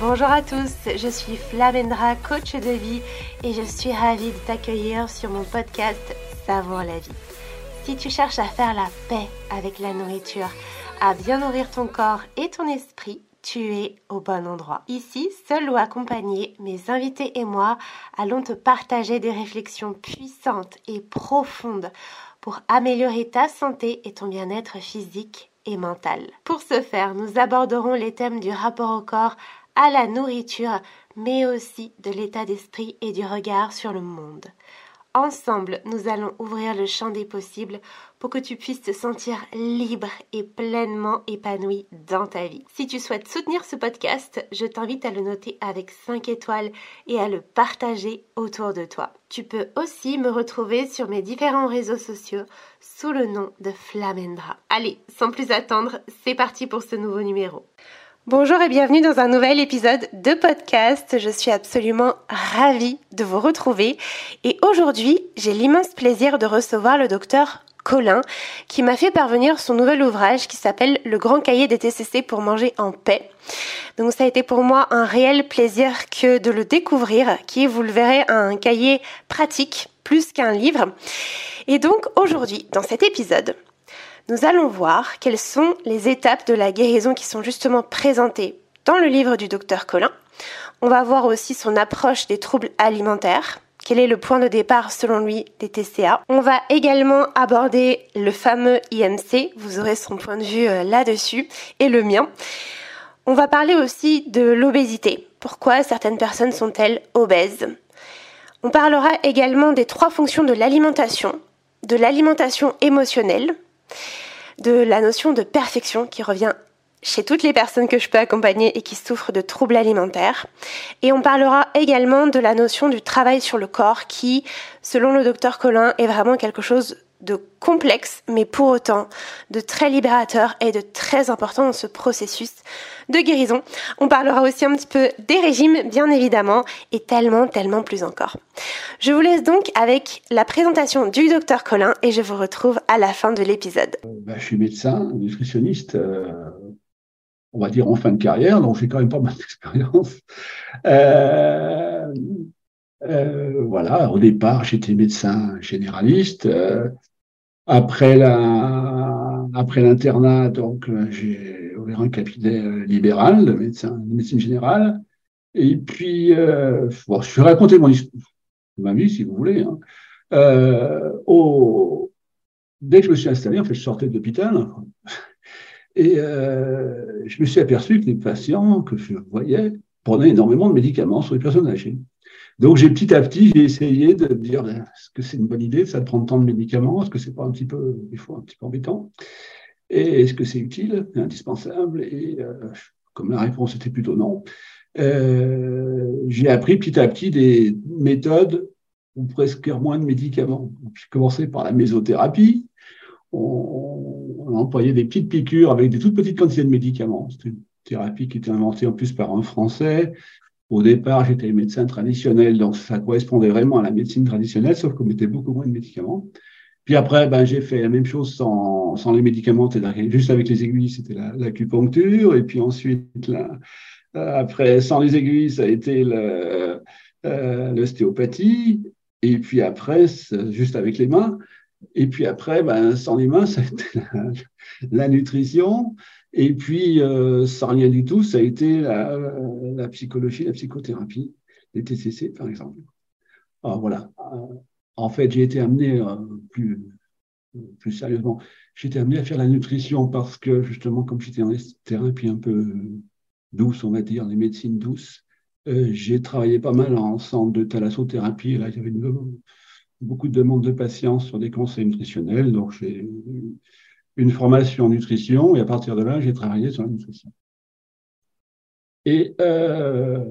Bonjour à tous, je suis Flavendra, coach de vie et je suis ravie de t'accueillir sur mon podcast Savoir la vie. Si tu cherches à faire la paix avec la nourriture, à bien nourrir ton corps et ton esprit, tu es au bon endroit. Ici, seul ou accompagné, mes invités et moi allons te partager des réflexions puissantes et profondes pour améliorer ta santé et ton bien-être physique et. Pour ce faire, nous aborderons les thèmes du rapport au corps, à la nourriture, mais aussi de l'état d'esprit et du regard sur le monde. Ensemble, nous allons ouvrir le champ des possibles pour que tu puisses te sentir libre et pleinement épanoui dans ta vie. Si tu souhaites soutenir ce podcast, je t'invite à le noter avec 5 étoiles et à le partager autour de toi. Tu peux aussi me retrouver sur mes différents réseaux sociaux sous le nom de Flamendra. Allez, sans plus attendre, c'est parti pour ce nouveau numéro. Bonjour et bienvenue dans un nouvel épisode de podcast. Je suis absolument ravie de vous retrouver et aujourd'hui j'ai l'immense plaisir de recevoir le docteur Colin qui m'a fait parvenir son nouvel ouvrage qui s'appelle Le grand cahier des TCC pour manger en paix. Donc ça a été pour moi un réel plaisir que de le découvrir qui est, vous le verrez, un cahier pratique plus qu'un livre. Et donc aujourd'hui, dans cet épisode, nous allons voir quelles sont les étapes de la guérison qui sont justement présentées dans le livre du docteur Colin. On va voir aussi son approche des troubles alimentaires, quel est le point de départ selon lui des TCA. On va également aborder le fameux IMC, vous aurez son point de vue euh, là-dessus, et le mien. On va parler aussi de l'obésité. Pourquoi certaines personnes sont-elles obèses? On parlera également des trois fonctions de l'alimentation, de l'alimentation émotionnelle, de la notion de perfection qui revient chez toutes les personnes que je peux accompagner et qui souffrent de troubles alimentaires. Et on parlera également de la notion du travail sur le corps qui, selon le docteur Colin, est vraiment quelque chose de complexe, mais pour autant de très libérateur et de très important dans ce processus de guérison. On parlera aussi un petit peu des régimes, bien évidemment, et tellement, tellement plus encore. Je vous laisse donc avec la présentation du docteur Colin et je vous retrouve à la fin de l'épisode. Bah, je suis médecin, nutritionniste, euh, on va dire en fin de carrière, donc j'ai quand même pas mal d'expérience. Euh, voilà, au départ, j'étais médecin généraliste. Après la, après l'internat, donc euh, j'ai ouvert un cabinet euh, libéral de, médecin, de médecine générale. Et puis, euh, bon, je vais raconter mon histoire, ma vie, si vous voulez. Hein. Euh, au, dès que je me suis installé, en fait, je sortais de l'hôpital. Et euh, je me suis aperçu que les patients que je voyais prenaient énormément de médicaments sur les personnes âgées. Donc, j'ai petit à petit, j'ai essayé de dire, ben, est-ce que c'est une bonne idée, ça de prendre tant de médicaments? Est-ce que c'est pas un petit peu, des fois, un petit peu embêtant? Et est-ce que c'est utile, indispensable Et euh, comme la réponse était plutôt non, euh, j'ai appris petit à petit des méthodes ou presque moins de médicaments. J'ai commencé par la mésothérapie. On, on employait des petites piqûres avec des toutes petites quantités de médicaments. C'était une thérapie qui était inventée en plus par un Français au départ, j'étais médecin traditionnel, donc ça correspondait vraiment à la médecine traditionnelle, sauf qu'on mettait beaucoup moins de médicaments. Puis après, ben, j'ai fait la même chose sans, les médicaments, juste avec les aiguilles, c'était l'acupuncture. et puis ensuite, euh, après, sans les aiguilles, ça a été euh, l'ostéopathie. et puis après, juste avec les mains. Et puis après, ben, sans les mains, ça a été la nutrition. Et puis, euh, sans rien du tout, ça a été la, psychologie, la psychothérapie, les TCC, par exemple. Alors, voilà. Euh, en fait, j'ai été amené euh, plus, plus sérieusement, j'ai été amené à faire la nutrition parce que, justement, comme j'étais en thérapie un peu douce, on va dire, les médecines douces, j'ai travaillé pas mal en centre de thalassothérapie. Là, il y avait beaucoup de demandes de patients sur des conseils nutritionnels. Donc, j'ai une formation en nutrition et à partir de là, j'ai travaillé sur la nutrition. Et euh,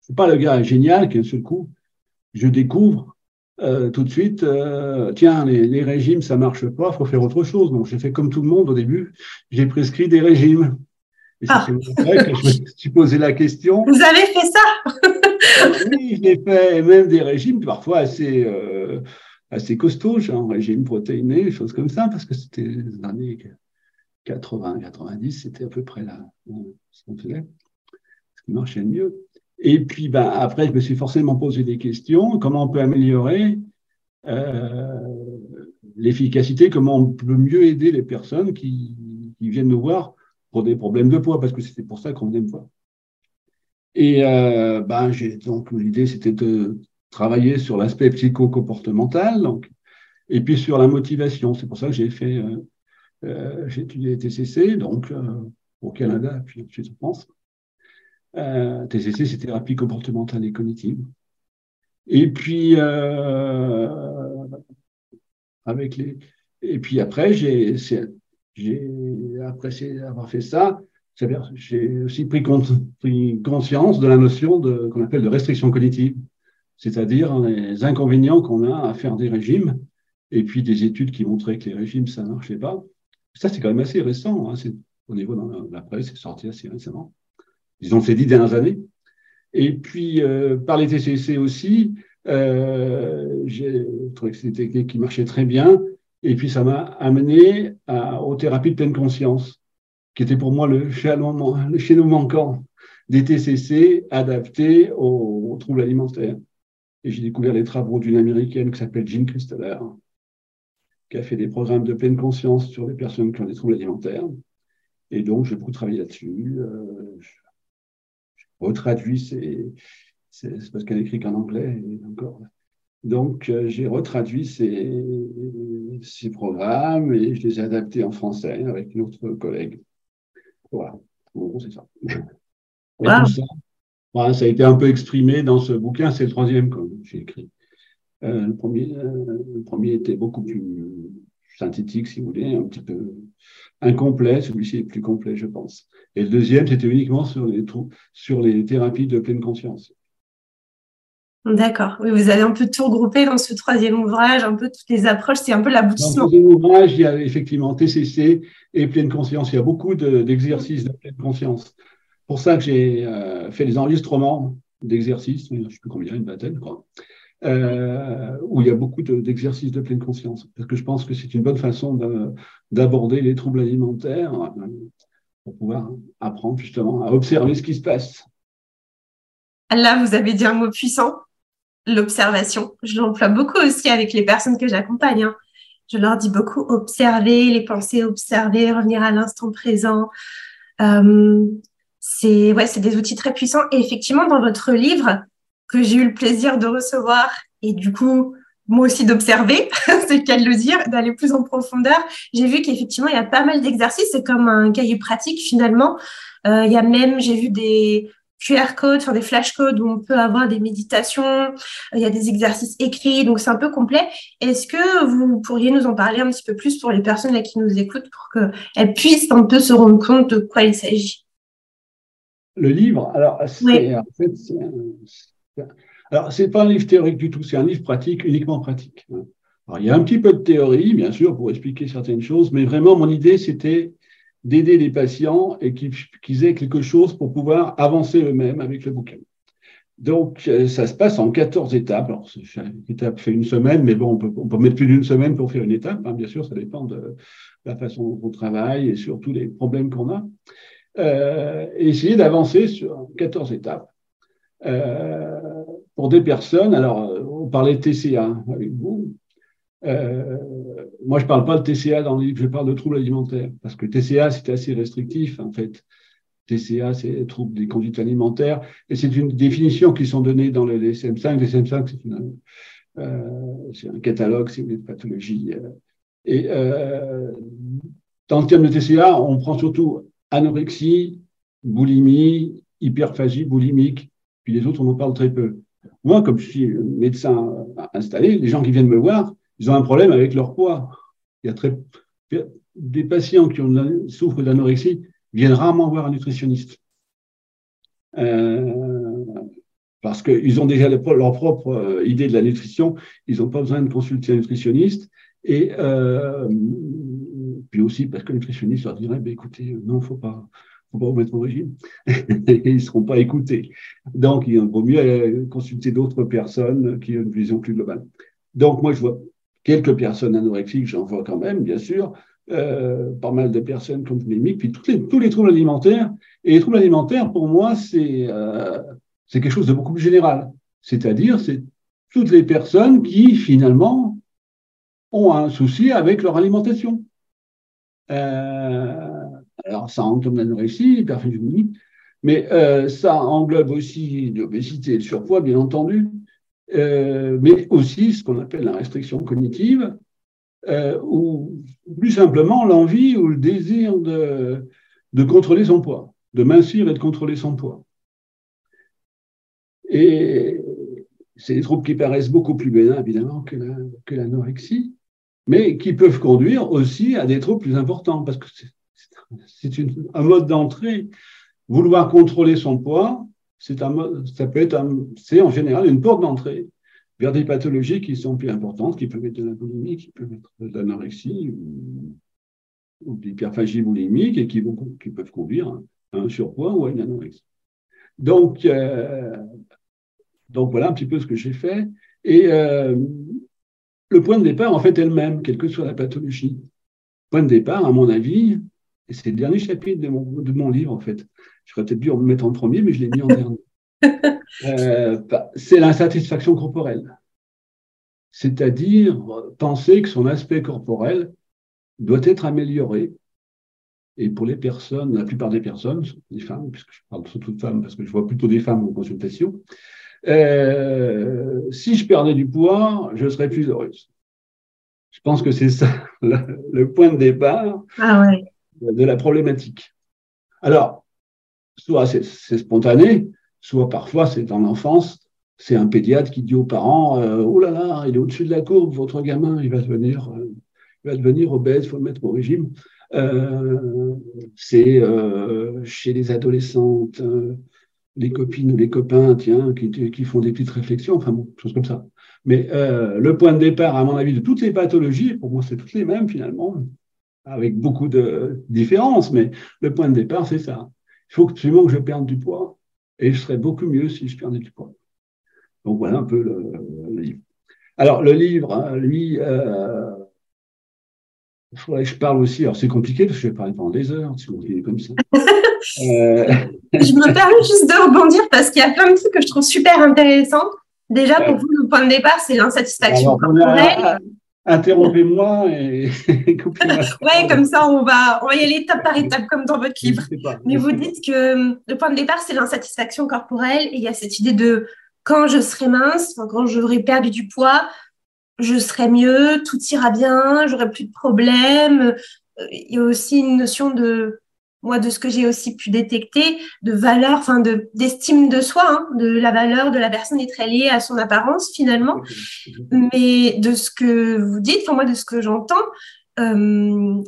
c'est pas le gars génial qu'un seul coup, je découvre euh, tout de suite, euh, tiens, les, régimes, ça marche pas, il faut faire autre chose. Donc j'ai fait comme tout le monde au début, j'ai prescrit des régimes. Et c'est ah. vrai que je me suis posé la question. Vous avez fait ça? Oui, j'ai fait même des régimes parfois assez euh, assez costaud, genre régime protéiné, choses comme ça, parce que c'était des années 80, 90, c'était à peu près là ce qu'on faisait, ce qui marchait le mieux. Et puis, ben, après, je me suis forcément posé des questions. Comment on peut améliorer euh, l'efficacité Comment on peut mieux aider les personnes qui, viennent nous voir pour des problèmes de poids Parce que c'était pour ça qu'on venait me voir. Et euh, ben, j'ai donc l'idée, c'était de travailler sur l'aspect psycho-comportemental, donc, et puis sur la motivation. C'est pour ça que j'ai fait, euh, euh j'ai étudié TCC, donc au Canada, puis ensuite en France. Euh, TCC, c'est thérapie comportementale et cognitive. Et puis, euh, avec les, et puis après, j'ai, j'ai après avoir fait ça, j'ai aussi pris, pris, conscience de la notion de, qu'on appelle de restriction cognitive, c'est-à-dire les inconvénients qu'on a à faire des régimes, et puis des études qui montraient que les régimes, ça ne marchait pas. Ça, c'est quand même assez récent. Hein, c'est, au niveau de la presse, c'est sorti assez récemment disons ces dix dernières années. Et puis, euh, par les TCC aussi, euh, j'ai trouvé que c'était une technique qui marchait très bien. Et puis, ça m'a amené aux thérapies de pleine conscience, qui était pour moi le chaînon manquant des TCC adaptés aux, troubles alimentaires. Et j'ai découvert les travaux d'une américaine qui s'appelle Jean Christeller, qui a fait des programmes de pleine conscience sur les personnes qui ont des troubles alimentaires. Et donc, j'ai beaucoup travaillé là-dessus. Euh, retraduit c'est parce qu'elle écrit qu'en anglais encore. Donc, euh, j'ai retraduit ces, ces, programmes et je les ai adaptés en français avec une autre collègue. Voilà, en gros, c'est ça. ça, ça a été un peu exprimé dans ce bouquin, c'est le troisième que j'ai écrit. Euh, le, premier, euh, le premier était beaucoup plus synthétique, si vous voulez, un petit peu incomplet. Celui-ci est plus complet, je pense. Et le deuxième, c'était uniquement sur les, sur les thérapies de pleine conscience. D'accord. Oui, vous avez un peu tout regroupé dans ce troisième ouvrage, un peu toutes les approches, c'est un peu l'aboutissement. Dans ce troisième ouvrage, il y a effectivement TCC et pleine conscience. Il y a beaucoup d'exercices de, pleine conscience. Pour ça que j'ai euh, fait les enregistrements d'exercices, je ne sais plus combien, une vingtaine, quoi, euh, où il y a beaucoup d'exercices de, pleine conscience. Parce que je pense que c'est une bonne façon d'aborder les troubles alimentaires euh, pour pouvoir apprendre justement à observer ce qui se passe. Là, vous avez dit un mot puissant, l'observation. Je l'emploie beaucoup aussi avec les personnes que j'accompagne. Hein. Je leur dis beaucoup observer les pensées, observer, revenir à l'instant présent. C'est ouais, c'est des outils très puissants. Et effectivement, dans votre livre, que j'ai eu le plaisir de recevoir et du coup, moi aussi d'observer, c'est le cas le dire, d'aller plus en profondeur. J'ai vu qu'effectivement, il y a pas mal d'exercices. C'est comme un cahier pratique finalement. Euh, il y a même, j'ai vu des QR codes, enfin des flashcodes où on peut avoir des méditations. Il y a des exercices écrits, donc c'est un peu complet. Est-ce que vous pourriez nous en parler un petit peu plus pour les personnes qui nous écoutent pour qu'elles puissent un peu se rendre compte de quoi il s'agit? Le livre, alors, c'est en fait, alors, pas un livre théorique du tout, c'est un livre pratique, uniquement pratique. Alors, il y a un petit peu de théorie, bien sûr, pour expliquer certaines choses, mais vraiment, mon idée, c'était d'aider les patients et qu'ils aient quelque chose pour pouvoir avancer eux-mêmes avec le bouquin. Donc, euh, ça se passe en 14 étapes. Alors, chaque étape fait une semaine, mais bon, on peut, on peut mettre plus d'une semaine pour faire une étape. Hein. Bien sûr, ça dépend de la façon dont on travaille et surtout les problèmes qu'on a. Euh, essayer d'avancer sur 14 étapes. Euh, pour des personnes, alors euh, on parlait de TCA avec vous. Moi, je ne parle pas de TCA dans le livre, je parle de troubles alimentaires, parce que TCA, c'est assez restrictif, en fait. TCA, c'est troubles des conduites alimentaires, et c'est une définition qui sont données dans le DSM-5. Le DSM-5, c'est euh, un catalogue, voulez, de pathologies. Et dans le terme de TCA, on prend surtout anorexie, boulimie, hyperphagie boulimique, puis les autres, on en parle très peu. Moi, comme je suis médecin installé, les gens qui viennent me voir, ils ont un problème avec leur poids. Il y a très, des patients qui souffrent d'anorexie viennent rarement voir un nutritionniste. Euh, parce qu'ils ont déjà leur propre euh, idée de la nutrition, ils n'ont pas besoin de consulter un nutritionniste. Et euh, puis aussi parce que le nutritionniste leur dirait, bah, écoutez, non, il ne faut pas, faut pas remettre au régime. ils ne seront pas écoutés. Donc, il vaut mieux consulter d'autres personnes qui ont une vision plus globale. Donc, moi, je vois quelques personnes anorexiques, j'en vois quand même, bien sûr, euh, pas mal de personnes comme boulimiques, puis les, tous les troubles alimentaires. Et les troubles alimentaires, pour moi, c'est euh, quelque chose de beaucoup plus général. C'est-à-dire, c'est toutes les personnes qui, finalement, ont un souci avec leur alimentation. Euh, alors, ça englobe l'anorexie, l'hyperphagie, mais euh, ça englobe aussi l'obésité et le surpoids, bien entendu, euh, mais aussi ce qu'on appelle la restriction cognitive, ou plus simplement l'envie ou le désir de, contrôler son poids, de mincir et de contrôler son poids. Et c'est des troubles qui paraissent beaucoup plus bénins, évidemment, que l'anorexie, mais qui peuvent conduire aussi à des troubles plus importants, parce que c'est un mode d'entrée. Vouloir contrôler son poids, c'est un, ça peut être, c'est en général une porte d'entrée vers des pathologies qui sont plus importantes, qui peuvent être de la boulimie, qui peuvent être de l'anorexie ou, ou de l'hyperphagie boulimique et qui, vont, qui peuvent conduire à un surpoids ou à une anorexie. Donc, euh, donc voilà un petit peu ce que j'ai fait. Et euh, le point de départ, en fait, est le même, quelle que soit la pathologie. Point de départ, à mon avis, et c'est le dernier chapitre de mon, de mon livre, en fait. J'aurais peut-être dû en mettre en premier, mais je l'ai mis en dernier. Euh, bah, c'est l'insatisfaction corporelle. C'est-à-dire penser que son aspect corporel doit être amélioré. Et pour les personnes, la plupart des personnes, les femmes, puisque je parle surtout de femmes parce que je vois plutôt des femmes en consultation, euh, si je perdais du poids, je serais plus heureuse. Je pense que c'est ça le, point de départ ah de la problématique. Alors, soit c'est spontané, soit parfois c'est dans l'enfance, c'est un pédiatre qui dit aux parents euh, Oh là là, il est au-dessus de la courbe, votre gamin, il va devenir, euh, il va devenir obèse, il faut le mettre au régime. c'est chez les adolescentes, les copines ou les copains, tiens, qui, qui font des petites réflexions, enfin bon, choses comme ça. Mais euh, le point de départ, à mon avis, de toutes les pathologies, pour moi, c'est toutes les mêmes finalement, avec beaucoup de différences, mais le point de départ, c'est ça. Il faut absolument que je perde du poids, et je serais beaucoup mieux si je perdais du poids. Donc voilà un peu le, livre. Alors le livre, hein, lui, euh, il faudrait que je parle aussi. Alors c'est compliqué parce que je vais parler pendant des heures, si vous comme ça. Euh, je me permets juste de rebondir parce qu'il y a plein de trucs que je trouve super intéressants. Déjà, pour vous, le point de départ, c'est l'insatisfaction corporelle. Interrompez-moi et coupez-moi. ouais, comme ça, on va, on va y aller étape par étape, comme dans votre livre. Mais vous dites que hum, le point de départ, c'est l'insatisfaction corporelle. Et il y a cette idée de quand je serai mince, quand j'aurai perdu du poids, je serai mieux, tout ira bien, j'aurai plus de problèmes. Euh, il y a aussi une notion de moi, de ce que j'ai aussi pu détecter, de valeur, enfin, de, d'estime de soi, hein, de la valeur de la personne est très liée à son apparence finalement. Mais de ce que vous dites, enfin, moi, de ce que j'entends, euh,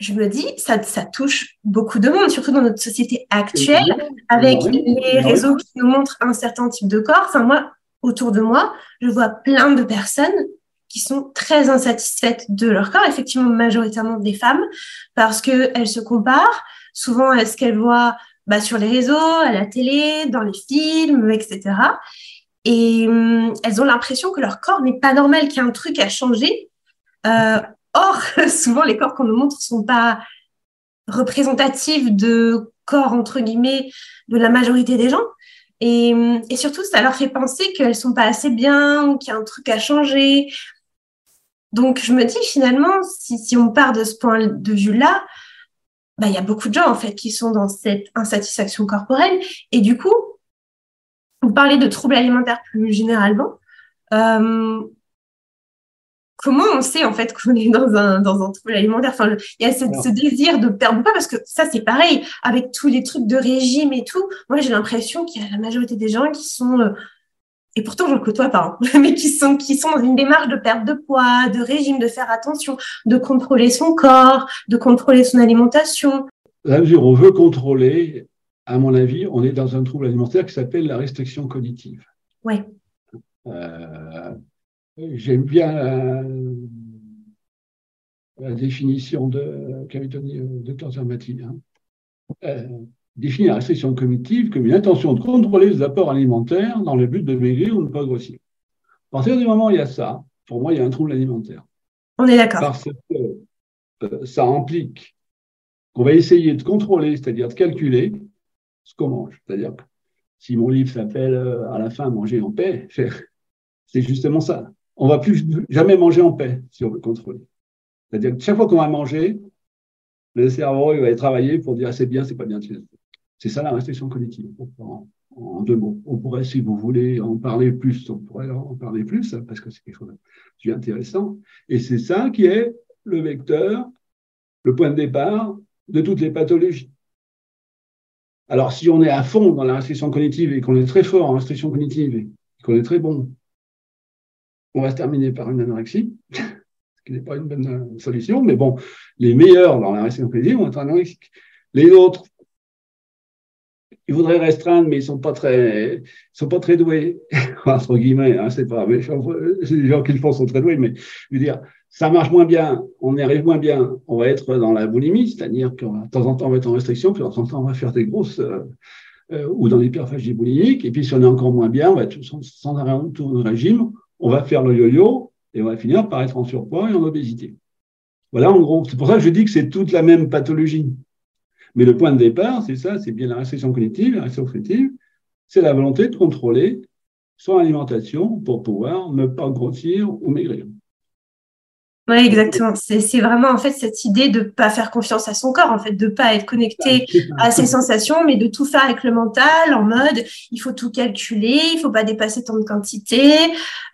je me dis, ça, ça touche beaucoup de monde, surtout dans notre société actuelle, avec les réseaux qui nous montrent un certain type de corps. Enfin, moi, autour de moi, je vois plein de personnes qui sont très insatisfaites de leur corps, effectivement majoritairement des femmes, parce qu'elles se comparent souvent à ce qu'elles voient bah, sur les réseaux, à la télé, dans les films, etc. Et hum, elles ont l'impression que leur corps n'est pas normal, qu'il y a un truc à changer. Euh, or, souvent, les corps qu'on nous montre ne sont pas représentatifs de corps, entre guillemets, de la majorité des gens. Et, hum, et surtout, ça leur fait penser qu'elles sont pas assez bien, ou qu'il y a un truc à changer, donc, je me dis finalement, si, on part de ce point de vue-là, bah, il y a beaucoup de gens en fait qui sont dans cette insatisfaction corporelle. Et du coup, vous parlez de troubles alimentaires plus généralement. Euh, comment on sait en fait qu'on est dans un, dans un trouble alimentaire? Enfin, il y a ce désir de perdre pas parce que ça c'est pareil avec tous les trucs de régime et tout. Moi, j'ai l'impression qu'il y a la majorité des gens qui sont euh, et pourtant je ne côtoie pas, hein, mais qui sont, qui sont dans une démarche de perte de poids, de régime, de faire attention, de contrôler son corps, de contrôler son alimentation. La mesure on veut contrôler, à mon avis, on est dans un trouble alimentaire qui s'appelle la restriction cognitive. Oui. Euh, j'aime bien la, définition qu'avait donnée le euh, docteur Zermati. Hein. Euh, définit la restriction cognitive comme une intention de contrôler les apports alimentaires dans le but de maigrir ou de ne pas grossir. À partir du moment où il y a ça, pour moi, il y a un trouble alimentaire. On est d'accord. Parce que ça implique qu'on va essayer de contrôler, c'est-à-dire de calculer ce qu'on mange. C'est-à-dire que si mon livre s'appelle euh, à la fin Manger en paix, c'est justement ça. On va plus jamais manger en paix si on veut contrôler. C'est-à-dire que chaque fois qu'on va manger, le cerveau il va travailler pour dire c'est bien, c'est pas bien. C'est ça la restriction cognitive. En, en, deux mots. On pourrait, si vous voulez en parler plus, on pourrait en parler plus parce que c'est quelque chose d'intéressant. Et c'est ça qui est le vecteur, le point de départ de toutes les pathologies. Alors, si on est à fond dans la restriction cognitive et qu'on est très fort en restriction cognitive et qu'on est très bon, on va se terminer par une anorexie, ce qui n'est pas une bonne euh, solution, mais bon, les meilleurs dans la cognitive vont être anorexiques. Les autres, ils voudraient restreindre, mais ils sont sont pas très doués, entre guillemets, hein, c'est pas méchant, les gens qui le font sont très doués, mais je veux dire, ça marche moins bien, on y arrive moins bien, on va être dans la boulimie, c'est-à-dire que de temps en temps on va être en restriction, puis de temps en temps on va faire des grosses euh, euh, ou dans l'hyperphagie boulimique, et puis si on est encore moins bien, on va être sans, sans arrêt tout le régime, on va faire le yo-yo et on va finir par être en surpoids et en obésité. Voilà en gros. C'est pour ça que je dis que c'est toute la même pathologie. Mais le point de départ, c'est ça, c'est bien la restriction cognitive, la restriction cognitive, c'est la volonté de contrôler son alimentation pour pouvoir ne pas grossir ou maigrir. Oui, exactement. C'est vraiment en fait cette idée de ne pas faire confiance à son corps, en fait, de ne pas être connecté à ses sensations, mais de tout faire avec le mental, en mode il faut tout calculer, il faut pas dépasser tant de quantité.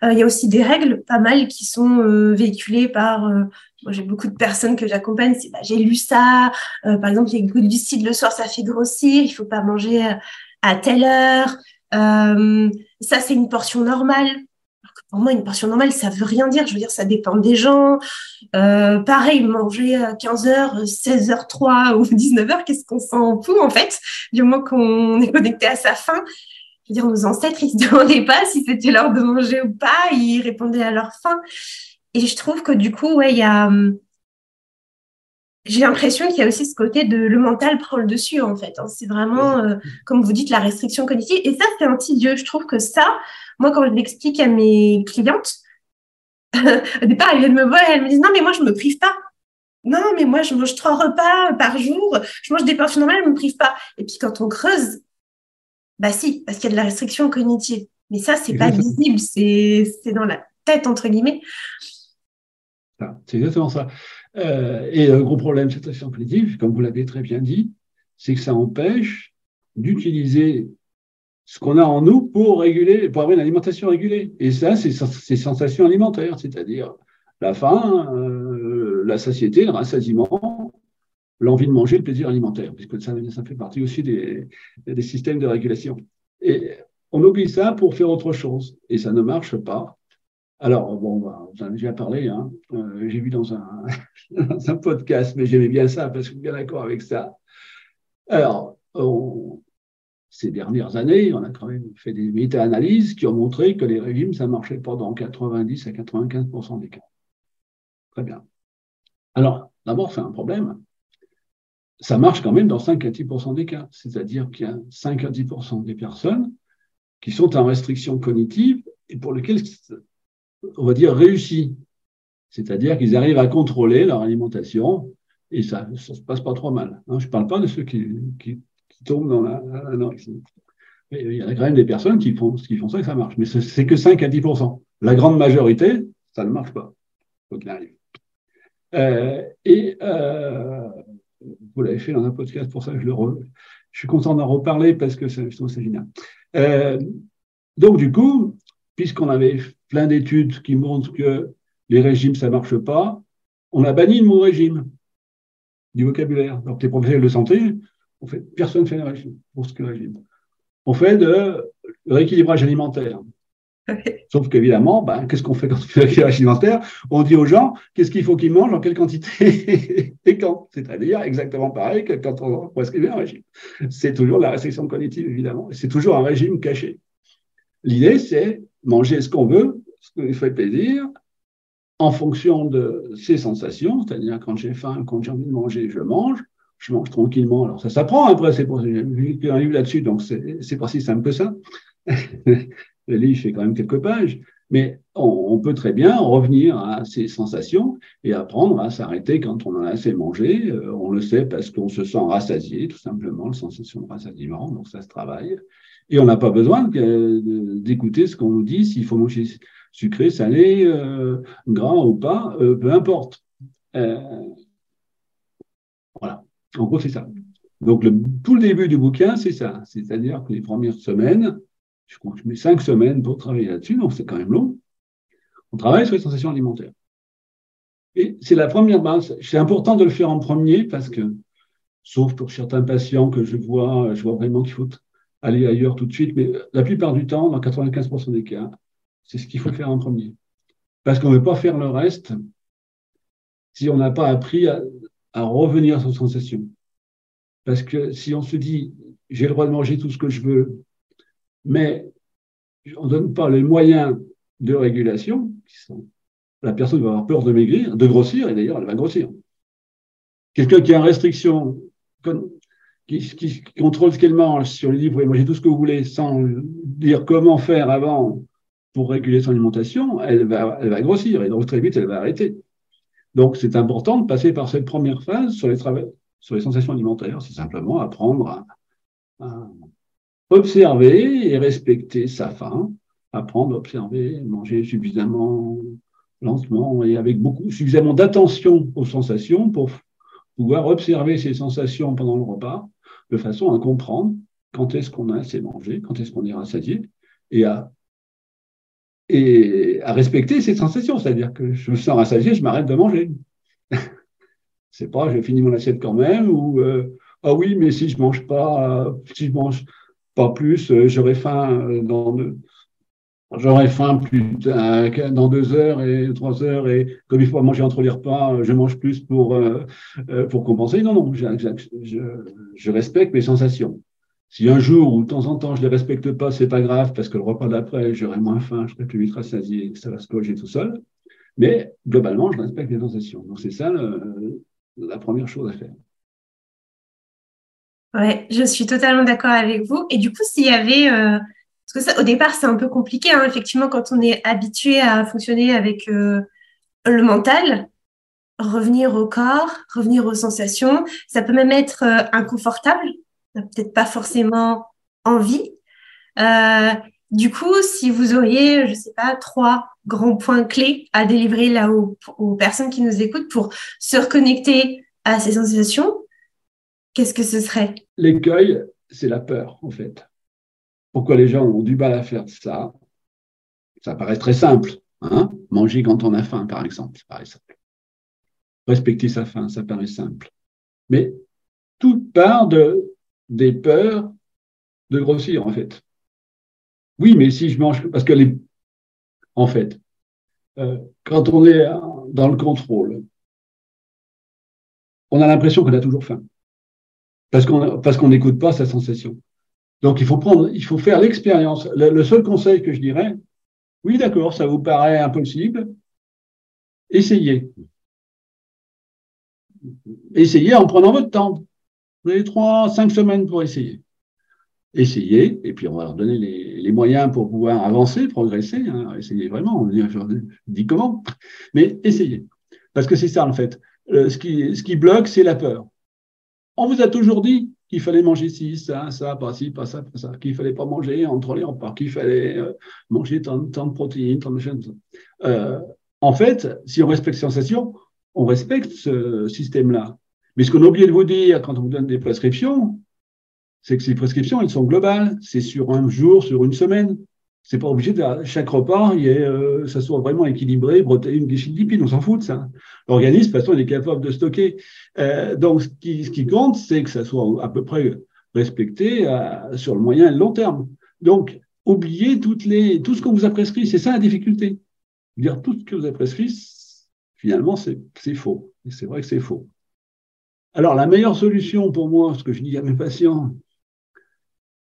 Euh, il y a aussi des règles pas mal qui sont euh, véhiculées par euh, j'ai beaucoup de personnes que j'accompagne, c'est bah, j'ai lu ça, par exemple, les cidre le soir, ça fait grossir, il faut pas manger à telle heure. ça, c'est une portion normale pour moi, une portion normale, ça veut rien dire. Je veux dire, ça dépend des gens. Euh, pareil, manger à 15h, 16h3 ou 19h, qu'est-ce qu'on s'en fout, en fait, du moment qu'on est connecté à sa faim. Je veux dire, nos ancêtres, ils se demandaient pas si c'était l'heure de manger ou pas, ils répondaient à leur faim. Et je trouve que du coup, ouais, il y a, hum, j'ai l'impression qu'il y a aussi ce côté de le mental prend le dessus en fait. Hein. C'est vraiment, euh, comme vous dites, la restriction cognitive. Et ça, c'est insidieux. Je trouve que ça, moi, quand je l'explique à mes clientes, au départ, elles viennent me voir et elles me disent non, mais moi, je me prive pas. Non, mais moi, je mange trois repas par jour. Je mange des portions normales, je me prive pas. Et puis quand on creuse, bah si, parce qu'il y a de la restriction cognitive. Mais ça, c'est pas visible, c'est dans la tête entre guillemets. C'est exactement ça. Euh, et le gros problème de cette restriction cognitive, comme vous l'avez très bien dit, c'est que ça empêche d'utiliser ce qu'on a en nous pour réguler, pour avoir une alimentation régulée. Et ça, c'est ces sensations alimentaires, c'est-à-dire la faim, euh, la satiété, le rassasiement, l'envie de manger, le plaisir alimentaire, puisque ça, fait partie aussi des, systèmes de régulation. Et on oublie ça pour faire autre chose, et ça ne marche pas. Alors, bon, bah, j'en ai déjà parlé, hein. Euh, j'ai vu dans un, podcast, mais j'aimais bien ça parce que je suis bien d'accord avec ça. Alors, ces dernières années, on a quand même fait des méta-analyses qui ont montré que les régimes, ça marchait pas dans 90 à 95% des cas. Très bien. Alors, d'abord, c'est un problème. Ça marche quand même dans 5 à 10% des cas. C'est-à-dire qu'il y a 5 à 10% des personnes qui sont en restriction cognitive et pour lesquelles, on va dire, réussi. C'est-à-dire qu'ils arrivent à contrôler leur alimentation et ça ne se passe pas trop mal. Hein. Je ne parle pas de ceux qui, tombent dans l'anorexie. Il y a quand même des personnes qui font, qui font ça et ça marche. Mais c'est que 5 à 10% La grande majorité, ça ne marche pas. Faut qu'il arrive. Euh, et euh, vous l'avez fait dans un podcast, pour ça je, suis content d'en reparler parce que je trouve c'est génial. Euh, donc, du coup, puisqu'on avait plein d'études qui montrent que les régimes, ça ne marche pas, on a banni le mot régime du vocabulaire. Donc, les professionnels de santé on fait, personne ne fait de régime pour ce que régime. On fait de rééquilibrage alimentaire. Sauf qu'évidemment, ben, qu'est-ce qu'on fait quand on fait rééquilibrage alimentaire? On dit aux gens qu'est-ce qu'il faut qu'ils mangent, en quelle quantité et quand? C'est-à-dire exactement pareil que quand on prescrit un régime. C'est toujours la restriction cognitive, évidemment. C'est toujours un régime caché. L'idée, c'est manger ce qu'on veut, ce qui nous fait plaisir, en fonction de ses sensations, c'est-à-dire quand j'ai faim, quand j'ai envie de manger, je mange je mange tranquillement. Alors ça s'apprend après, c'est pour j'ai vu un livre là-dessus, donc c'est pas si simple que ça. le livre fait quand même quelques pages. Mais on, peut très bien revenir à ces sensations et apprendre à s'arrêter quand on en a assez mangé. Euh, on le sait parce qu'on se sent rassasié, tout simplement, la sensation de rassasiement, donc ça se travaille. Et on n'a pas besoin d'écouter ce qu'on nous dit, s'il faut manger sucré, salé, euh, gras ou pas, euh, peu importe. voilà, en gros, c'est ça. Donc, le, tout le début du bouquin, c'est ça. C'est-à-dire que les premières semaines, je que je mets cinq semaines pour travailler là-dessus, donc c'est quand même long. On travaille sur les sensations alimentaires. Et c'est la première base. C'est important de le faire en premier parce que, sauf pour certains patients que je vois, je vois vraiment qu'il faut aller ailleurs tout de suite, mais la plupart du temps, dans 95% des cas, c'est ce qu'il faut faire en premier. Parce qu'on ne veut pas faire le reste si on n'a pas appris à, à revenir sur sensations. Parce que si on se dit, j'ai le droit de manger tout ce que je veux, mais on ne donne pas les moyens de régulation, la personne va avoir peur de maigrir, de grossir, et d'ailleurs, elle va grossir. Quelqu'un qui a une restriction, qui, contrôle ce qu'elle mange, si on lui dit, vous pouvez manger tout ce que vous voulez, sans dire comment faire avant pour réguler son alimentation, elle va, grossir, et donc très vite, elle va arrêter. Donc, c'est important de passer par cette première phase sur les, sensations alimentaires, c'est simplement apprendre à observer et respecter sa faim, apprendre, observer, manger suffisamment lentement et avec beaucoup, suffisamment d'attention aux sensations pour pouvoir observer ces sensations pendant le repas de façon à comprendre quand est-ce qu'on a assez mangé, quand est-ce qu'on est rassasié et à, et à respecter ces sensations. C'est-à-dire que je me sens rassasié, je m'arrête de manger. C'est pas, j'ai fini mon assiette quand même ou euh, ah oui, mais si je mange pas, euh, si je mange pas plus, euh, j'aurai faim dans J'aurai faim plus dans deux heures et trois heures et comme il faut manger entre les repas, euh, je mange plus pour, pour compenser. Non, non, je, respecte mes sensations. Si un jour ou de temps en temps je les respecte pas, c'est pas grave parce que le repas d'après, j'aurai moins faim, je serai plus vite rassasié, ça va se coller tout seul. Mais globalement, je respecte les sensations. Donc c'est ça la première chose à faire. Ouais, je suis totalement d'accord avec vous. Et du coup, s'il y avait, euh, parce que ça, au départ, c'est un peu compliqué, hein, effectivement, quand on est habitué à fonctionner avec euh, le mental, revenir au corps, revenir aux sensations, ça peut même être euh, inconfortable, peut-être pas forcément envie. du coup, si vous auriez, je sais pas, trois grands points clés à délivrer là aux personnes qui nous écoutent pour se reconnecter à ces sensations, Qu'est-ce que ce serait? L'écueil, c'est la peur, en fait. Pourquoi les gens ont du mal à faire ça? Ça paraît très simple. Hein? Manger quand on a faim, par exemple, ça paraît simple. Respecter sa faim, ça paraît simple. Mais tout part de, des peurs de grossir, en fait. Oui, mais si je mange, parce que les, en fait, euh, quand on est dans le contrôle, on a l'impression qu'on a toujours faim parce qu'on parce qu'on n'écoute pas sa sensation. Donc il faut prendre, il faut faire l'expérience. Le, seul conseil que je dirais, oui d'accord, ça vous paraît impossible, essayez. Essayez en prenant votre temps. Vous avez trois, cinq semaines pour essayer. Essayez, et puis on va leur donner les, moyens pour pouvoir avancer, progresser. Hein. Essayez vraiment, je dis comment, mais essayez. Parce que c'est ça en fait. Euh, ce, qui, ce qui bloque, c'est la peur. On vous a toujours dit qu'il fallait manger ci, ça, ça, pas ci, pas ça, pas ça, qu'il fallait pas manger entre les repas, qu'il fallait euh, manger tant, de protéines, tant de choses. Euh, en fait, si on respecte ces sensations, on respecte ce système-là. Mais ce qu'on a oublié de vous dire quand on vous donne des prescriptions, c'est que ces prescriptions, elles sont globales. C'est sur un jour, sur une semaine. C'est pas obligé de chaque repas, il y euh, ça soit vraiment équilibré, protéines, glucides, lipides, on s'en fout de ça. L'organisme, de toute façon, il est capable de stocker. Euh, donc, ce qui, ce qui compte, c'est que ça soit à peu près respecté euh, sur le moyen et le long terme. Donc, oubliez toutes les, tout ce qu'on vous a prescrit. C'est ça la difficulté. Dire tout ce que vous a prescrit, finalement, c'est faux. Et c'est vrai que c'est faux. Alors, la meilleure solution pour moi, ce que je dis à mes patients,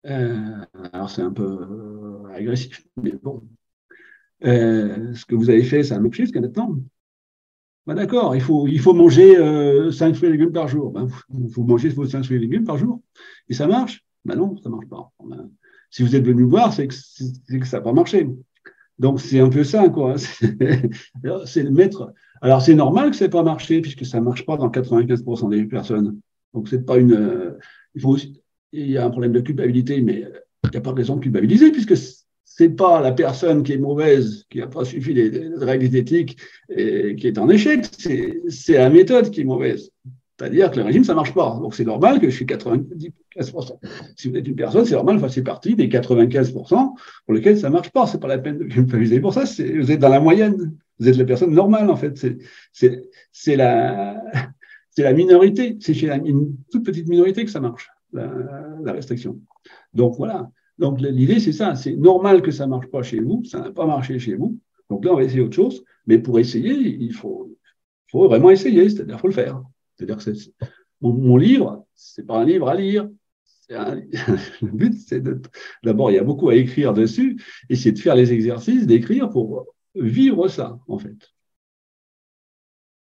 euh, alors c'est un peu euh, agressif, mais bon. Euh, ce que vous avez fait, c'est un objet jusqu'à maintenant. Ben D'accord, il faut, il faut manger 5 fruits et légumes par jour. Ben, vous mangez vos 5 fruits et légumes par jour. Et ça marche? Ben non, ça ne marche pas. Si vous êtes venu voir, c'est que, que, ça n'a pas marché. Donc c'est un peu ça, quoi. C'est le maître. Alors c'est normal que ça n'ait pas marché, puisque ça ne marche pas dans 95% des personnes. Donc c'est pas une. Euh, il, faut il y a un problème de culpabilité, mais il n'y a pas de raison de culpabiliser, puisque c'est pas la personne qui est mauvaise, qui n'a pas suffi les, règles éthiques et qui est en échec, c'est la méthode qui est mauvaise. C'est-à-dire que le régime, ça marche pas. Donc c'est normal que je suis 95%. Si vous êtes une personne, c'est normal vous fassiez partie des 95% pour lesquels ça marche pas. C'est pas la peine de culpabiliser pour ça. Vous êtes dans la moyenne. Vous êtes la personne normale, en fait. C'est la, la minorité. C'est chez une toute petite minorité que ça marche, la, la restriction. Donc voilà. Donc l'idée, c'est ça. C'est normal que ça marche pas chez vous. Ça n'a pas marché chez vous. Donc là, on va essayer autre chose. Mais pour essayer, il faut, vraiment essayer. C'est-à-dire, faut le faire. C'est-à-dire que mon, livre, c'est pas un livre à lire. le but, c'est. D'abord, il y a beaucoup à écrire dessus, et c'est de faire les exercices, d'écrire pour vivre ça, en fait.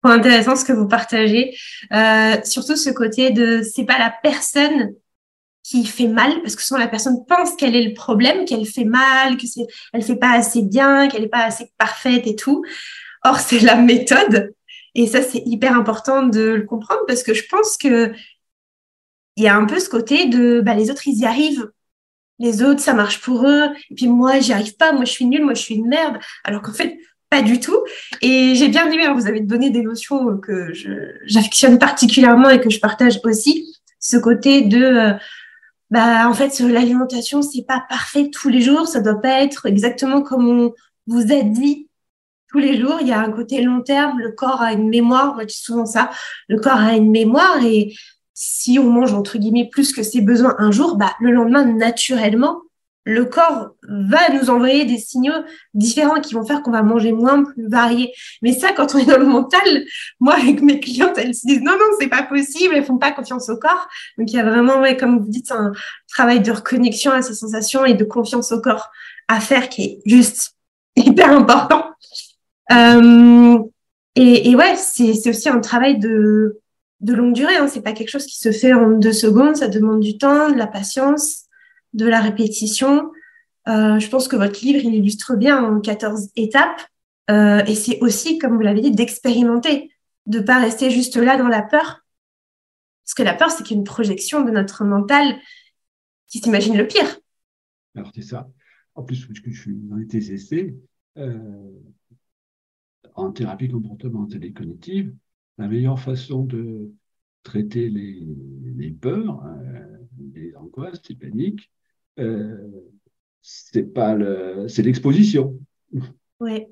Intéressant ce que vous partagez, euh, surtout ce côté de c'est pas la personne qui fait mal parce que souvent la personne pense qu'elle est le problème, qu'elle fait mal, que c'est elle fait pas assez bien, qu'elle est pas assez parfaite et tout. Or c'est la méthode et ça, c'est hyper important de le comprendre parce que je pense que il y a un peu ce côté de bah, les autres, ils y arrivent. Les autres, ça marche pour eux. Et puis moi, j'y arrive pas. Moi, je suis nulle. Moi, je suis une merde. Alors qu'en fait, pas du tout. Et j'ai bien aimé, hein, vous avez donné des notions que j'affectionne particulièrement et que je partage aussi. Ce côté de, euh, bah, en fait, l'alimentation, c'est pas parfait tous les jours. Ça doit pas être exactement comme on vous a dit tous les jours, il y a un côté long terme, le corps a une mémoire, moi je dis souvent ça, le corps a une mémoire. Et si on mange entre guillemets plus que ses besoins un jour, bah, le lendemain, naturellement, le corps va nous envoyer des signaux différents qui vont faire qu'on va manger moins, plus varié. Mais ça, quand on est dans le mental, moi, avec mes clientes, elles se disent non, non, c'est pas possible, elles font pas confiance au corps. Donc, il y a vraiment, ouais, comme vous dites, un travail de reconnexion à ces sensations et de confiance au corps à faire qui est juste hyper important. Euh, et, et, ouais, c'est aussi un travail de, de longue durée. Hein. C'est pas quelque chose qui se fait en deux secondes. Ça demande du temps, de la patience, de la répétition. Euh, je pense que votre livre, il illustre bien en 14 étapes. Euh, et c'est aussi, comme vous l'avez dit, d'expérimenter, de pas rester juste là dans la peur. Parce que la peur, c'est qu'une projection de notre mental qui s'imagine le pire. Alors, c'est ça. En plus, je suis dans les TCC, euh, en thérapie comportementale et cognitive, la meilleure façon de traiter les, peurs, euh, les angoisses, les paniques, euh, c'est pas le, c'est l'exposition. Oui.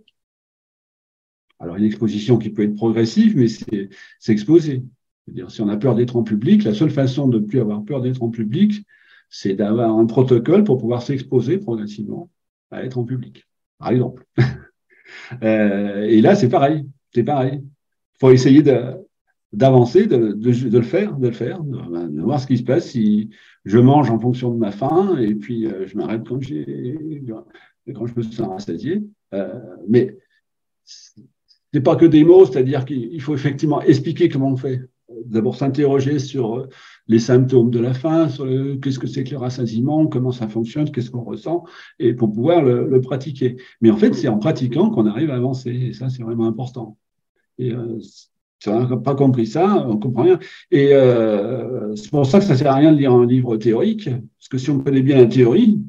Alors une exposition qui peut être progressive, mais c'est s'exposer. dire si on a peur d'être en public, la seule façon de ne plus avoir peur d'être en public, c'est d'avoir un protocole pour pouvoir s'exposer progressivement à être en public, par exemple. Euh, et là, c'est pareil. C'est pareil. Il faut essayer d'avancer, de, le faire, de le faire, de, voir ce qui se passe si je mange en fonction de ma faim et puis euh, je m'arrête quand quand je me sens rassasié. Euh, mais c'est pas que des mots, c'est-à-dire qu'il faut effectivement expliquer comment on fait. D'abord s'interroger sur les symptômes de la faim, sur qu'est-ce que c'est que le rassasiement, comment ça fonctionne, qu'est-ce qu'on ressent, et pour pouvoir le, pratiquer. Mais en fait, c'est en pratiquant qu'on arrive à avancer, et ça, c'est vraiment important. Euh, si on n'a pas compris ça, on comprend rien. Et euh, c'est pour ça que ça sert à rien de lire un livre théorique, parce que si on connaît bien la théorie,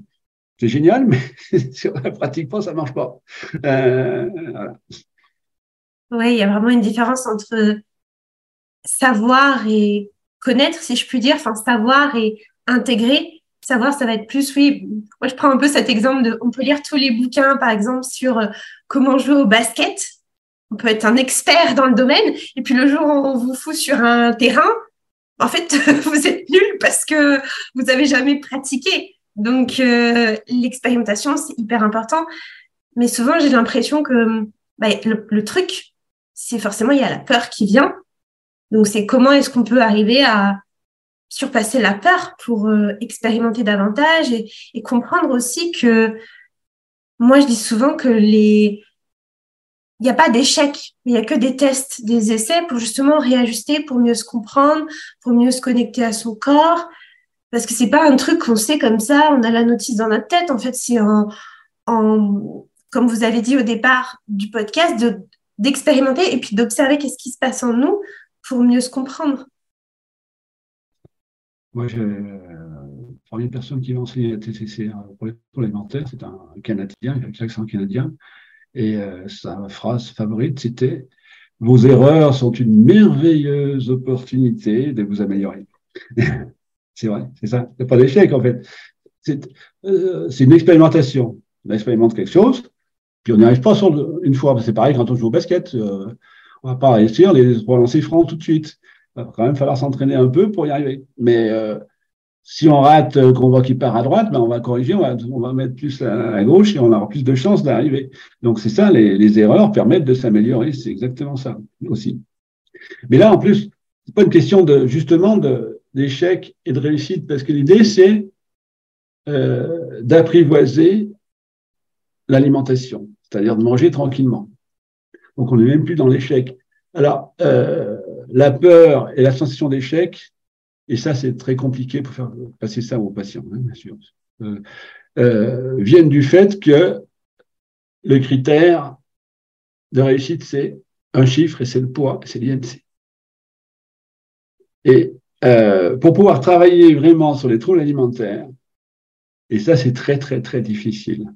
c'est génial, mais si on ne la pratique pas, ça ne marche pas. Euh, Oui, il y a vraiment une différence entre savoir et connaître, si je puis dire, enfin savoir et intégrer. Savoir, ça va être plus, oui. Moi, je prends un peu cet exemple de, on peut lire tous les bouquins, par exemple, sur euh, comment jouer au basket. On peut être un expert dans le domaine, et puis le jour où on vous fout sur un terrain, en fait, vous êtes nul parce que vous avez jamais pratiqué. Donc, euh, l'expérimentation, c'est hyper important. Mais souvent, j'ai l'impression que bah, le, le, truc, c'est forcément, il y a la peur qui vient. Donc, c'est comment est-ce qu'on peut arriver à surpasser la peur pour euh, expérimenter davantage et, comprendre aussi que moi, je dis souvent que les, il n'y a pas d'échec, il n'y a que des tests, des essais pour justement réajuster, pour mieux se comprendre, pour mieux se connecter à son corps. Parce que c'est pas un truc qu'on sait comme ça, on a la notice dans notre tête. En fait, c'est en, en comme vous avez dit au départ du podcast, d'expérimenter et puis d'observer qu'est-ce qui se passe en nous pour mieux se comprendre. Moi, j'ai première personne qui m'a enseigné la TCC pour les alimentaires, c'est un Canadien, il a l'accent canadien, et euh, sa phrase favorite, c'était Vos erreurs sont une merveilleuse opportunité de vous améliorer. c'est vrai, c'est ça. Il n'y a pas d'échec, en fait. Euh, c'est une expérimentation. On expérimente quelque chose, puis on n'y arrive pas sur une fois. C'est pareil quand on joue au basket. Euh, on va pas réussir les trois lancers francs tout de suite. Il va quand même falloir s'entraîner un peu pour y arriver. Mais euh, si on rate, euh, qu'on voit qu'il part à droite, ben on va corriger, on va, mettre plus à, gauche et on aura plus de chances d'arriver. Donc c'est ça, les, les, erreurs permettent de s'améliorer. C'est exactement ça aussi. Mais là, en plus, c'est pas une question de justement d'échec et de réussite, parce que l'idée c'est euh, d'apprivoiser l'alimentation, c'est-à-dire de manger tranquillement. Donc on n'est même plus dans l'échec. Alors, euh, la peur et la sensation d'échec, et ça c'est très compliqué pour faire passer ça aux patients, hein, bien sûr, euh, euh, viennent du fait que le critère de réussite, c'est un chiffre et c'est le poids, c'est l'IMC. Et euh, pour pouvoir travailler vraiment sur les troubles alimentaires, et ça c'est très très très difficile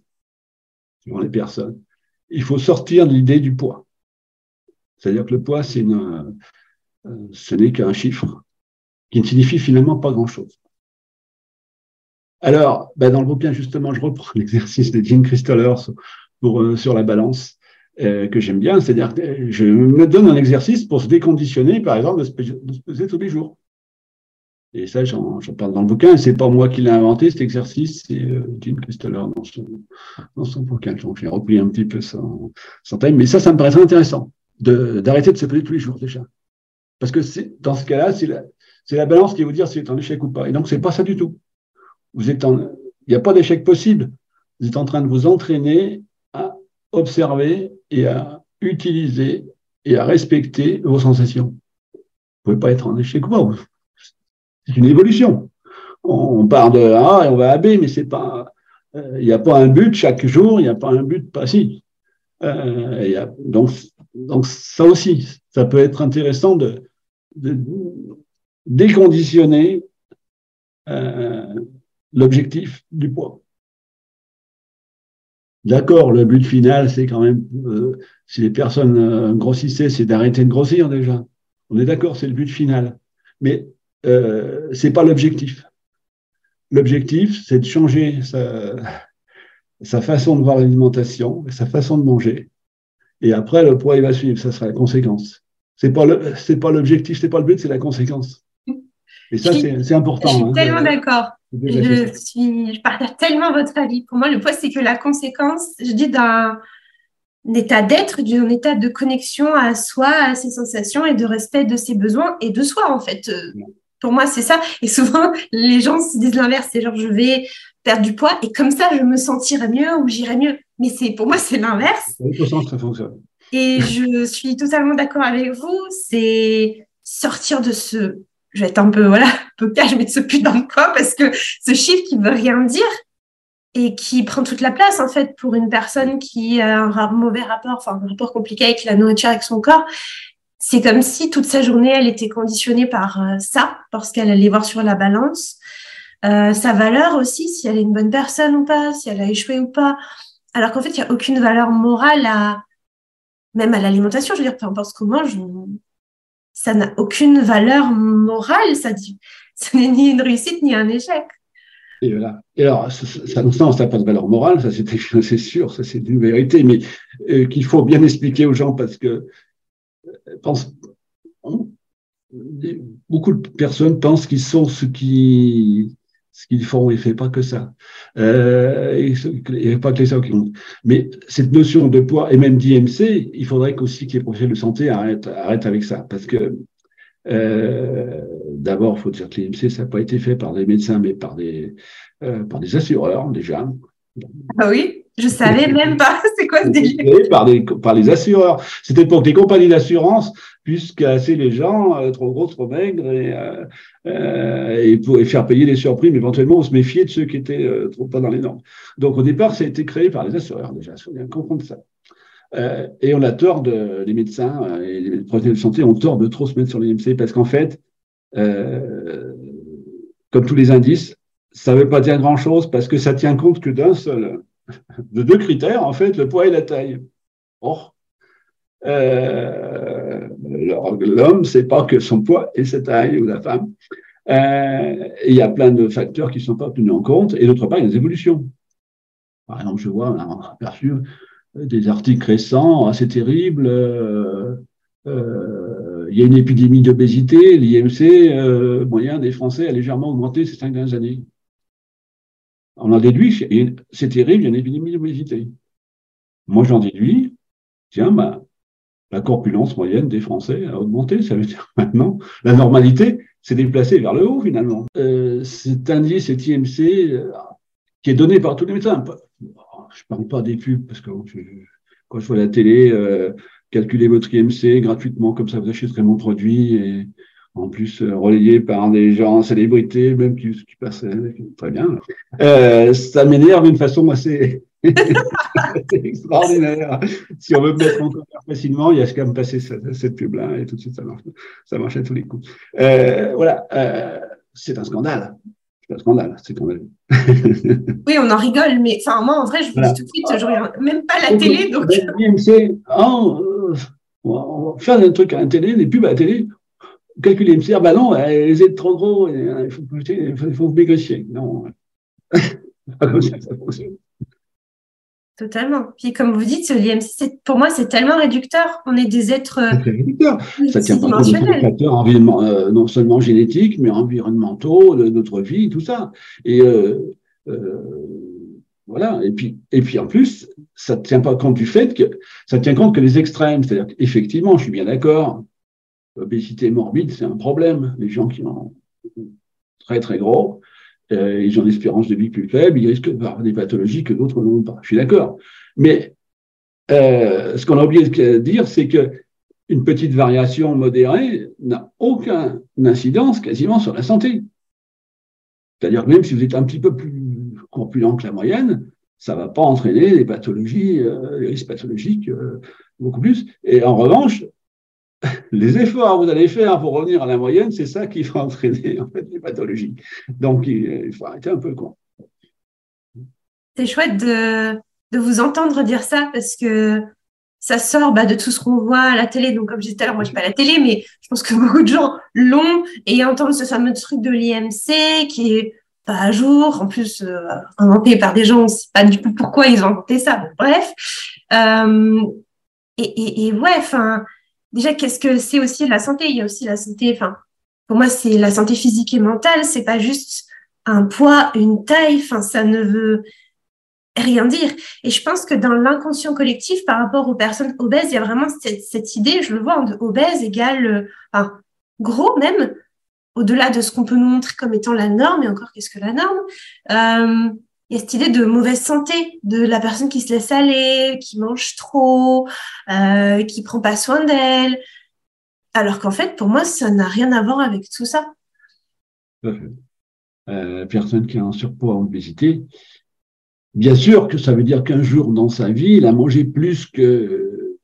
pour les personnes, il faut sortir de l'idée du poids. C'est-à-dire que le poids, c'est ce n'est qu'un chiffre qui ne signifie finalement pas grand-chose. Alors, ben dans le bouquin, justement, je reprends l'exercice de Jim Christoller pour, euh, sur la balance, euh, que j'aime bien. C'est-à-dire que je me donne un exercice pour se déconditionner, par exemple, de se, peser tous les jours. Et ça, j'en parle dans le bouquin. C'est pas moi qui l'ai inventé, cet exercice, c'est Jim Christoller dans son, dans son bouquin. Donc, j'ai repris un petit peu son, son thème. Mais ça, ça me paraît très intéressant d'arrêter de, de se peser tous les jours déjà. Parce que dans ce cas-là, c'est la, la, balance qui va vous dire si c'est un échec ou pas. Et donc, c'est pas ça du tout. Vous êtes en, il n'y a pas d'échec possible. Vous êtes en train de vous entraîner à observer et à utiliser et à respecter vos sensations. Vous ne pouvez pas être en échec ou pas. C'est une évolution. On part de A et on va à B, mais c'est pas, euh, il n'y a pas un but chaque jour, il n'y a pas un but passif. Euh, donc, donc ça aussi, ça peut être intéressant de, déconditionner euh, l'objectif du poids. D'accord, le but final, c'est quand même, euh, si les personnes euh, grossissaient, c'est d'arrêter de grossir déjà. On est d'accord, c'est le but final. Mais euh, c'est pas l'objectif. L'objectif, c'est de changer sa, façon de voir l'alimentation, sa façon de manger, et après, le poids, il va suivre. Ça sera la conséquence. C'est pas c'est pas l'objectif, c'est pas le but, c'est la conséquce. Et ça, c'est important. Je suis hein, tellement d'accord. Je suis, je partage tellement votre avis. Pour moi, le poids, c'est que la conséquence, je dis, d'un état d'être, d'un état de connexion à soi, à ses sensations et de respect de ses besoins et de soi, en fait. Euh, pour moi, c'est ça. Et souvent, les gens se disent l'inverse. C'est genre, je vais perdre du poids et comme ça, je me sentirai mieux ou j'irai mieux. Mais c'est pour moi, c'est l'inverse. Et je suis totalement d'accord avec vous. C'est sortir de ce, je vais être un peu, voilà, un peu cash, mais de ce putain de quoi, parce que ce chiffre qui veut rien dire et qui prend toute la place, en fait, pour une personne qui a un mauvais rapport, enfin, un rapport compliqué avec la nourriture, avec son corps. C'est comme si toute sa journée, elle était conditionnée par euh, ça, parce qu'elle allait voir sur la balance. Euh, sa valeur aussi, si elle est une bonne personne ou pas, si elle a échoué ou pas. Alors qu'en fait, il n'y a aucune valeur morale à, même à l'alimentation. Je veux dire, peu importe ce qu'on mange, ça n'a aucune valeur morale. Ça, n'est ni une réussite ni un échec. Et voilà. Alors, ça, ça, ça n'a pas de valeur morale, ça c'est sûr, ça c'est une vérité, mais euh, qu'il faut bien expliquer aux gens parce que euh, pense, beaucoup de personnes pensent qu'ils sont ce qui ce qu'ils font, il fait pas que ça. Euh, il n'y a pas que les ça qui. Mais cette notion de poids et même d'IMC, il faudrait qu'aussi que les professionnels de santé arrêtent, arrêtent avec ça. Parce que euh, d'abord, il faut dire que l'IMC, ça n'a pas été fait par des médecins, mais par des, euh, par des assureurs déjà. Ah oui? Je savais même pas c'est quoi ce délire? Par, par les assureurs. C'était pour que les compagnies d'assurance puissent casser les gens euh, trop gros, trop maigres et, euh, euh, pour, faire payer des surprimes. Éventuellement, on se méfiait de ceux qui étaient trop pas dans les normes. Donc au départ, ça a été créé par les assureurs déjà. Il faut bien comprendre ça. Et on a tort de, les médecins et les professionnels de santé ont tort de trop se mettre sur l'IMC parce qu'en fait, comme tous les indices, ça ne veut pas dire grand-chose parce que ça tient compte que d'un seul, de deux critères, en fait, le poids et la taille. Or, euh, l'homme, c'est pas que son poids et sa taille, ou la femme. Euh, il y a plein de facteurs qui ne sont pas tenus en compte, et d'autre part, il y a des évolutions. Par exemple, je vois, on a aperçu des articles récents assez terribles. Euh, euh, il y a une épidémie d'obésité. L'IMC euh, moyen des Français a légèrement augmenté ces cinq dernières années. On en déduit, c'est terrible, il y a une épidémie d'obésité. Moi, j'en déduis, tiens, bah, la corpulence moyenne des Français a augmenté. Ça veut dire maintenant, la normalité s'est déplacée vers le haut, finalement. Euh, cet indice, cet IMC, euh, qui est donné par tous les médecins, je parle pas des pubs parce que quand je vois la télé, euh, calculez votre IMC gratuitement, comme ça vous achèterez mon produit et en plus euh, relayé par des gens célébrités, même qui, qui passent très bien. Euh, ça m'énerve d'une façon assez, extraordinaire. Si on veut me mettre en colère facilement, il y a qu'à me passer cette, cette pub-là et tout de suite ça marche, ça marche à tous les coups. Euh, voilà, euh, c'est un scandale c'est un scandale, c'est scandaleux. oui, on en rigole, mais enfin, moi, en vrai, je vous dis tout de suite, je regarde même pas la télé. Donc... Oh, euh, on va faire des trucs à la télé, des pubs à la télé. Calculer MC, ah bah non, elles étaient trop gros, il faut, il faut, il faut maigrissier. Non, pas comme ça, ça fonctionne. Totalement. Puis comme vous dites, l'IMC, pour moi, c'est tellement réducteur. On est des êtres. C'est réducteur. Ça tient pas compte de facteurs euh, non seulement génétiques, mais environnementaux, de notre vie, tout ça. Et euh, euh, voilà. Et puis, et puis en plus, ça ne tient pas compte du fait que ça tient compte que les extrêmes. C'est-à-dire qu'effectivement, je suis bien d'accord. L'obésité morbide, c'est un problème. Les gens qui ont très très gros, euh, ils ont une espérance de vie plus faible, ils risquent d'avoir des pathologies que d'autres n'ont pas. Je suis d'accord. Mais euh, ce qu'on a oublié de dire, c'est que une petite variation modérée n'a aucune incidence quasiment sur la santé. C'est-à-dire que même si vous êtes un petit peu plus corpulent que la moyenne, ça ne va pas entraîner des pathologies, euh, des risques pathologiques euh, beaucoup plus. Et en revanche, les efforts que vous allez faire pour revenir à la moyenne, c'est ça qui va entraîner en fait les pathologies. Donc il faut arrêter un peu quoi. C'est chouette de, de, vous entendre dire ça parce que ça sort bah, de tout ce qu'on voit à la télé. Donc comme je disais tout à l'heure, moi je suis pas la télé, mais je pense que beaucoup de gens l'ont et entendent ce fameux truc de l'IMC qui est pas à jour, en plus euh, inventé par des gens, on sait pas du tout pourquoi ils ont inventé ça. bref. Euh, et, et, et ouais, enfin déjà, qu'est-ce que c'est aussi la santé? Il y a aussi la santé, enfin, pour moi, c'est la santé physique et mentale. C'est pas juste un poids, une taille. Enfin, ça ne veut rien dire. Et je pense que dans l'inconscient collectif, par rapport aux personnes obèses, il y a vraiment cette, idée, je le vois, de obèse égale, euh, enfin, gros même, au-delà de ce qu'on peut nous montrer comme étant la norme. Et encore, qu'est-ce que la norme? Euh, il y a cette idée de mauvaise santé, de la personne qui se laisse aller, qui mange trop, euh, qui prend pas soin d'elle. Alors qu'en fait, pour moi, ça n'a rien à voir avec tout ça. Euh, personne qui a un surpoids ou obésité, bien sûr que ça veut dire qu'un jour dans sa vie, il a mangé plus que,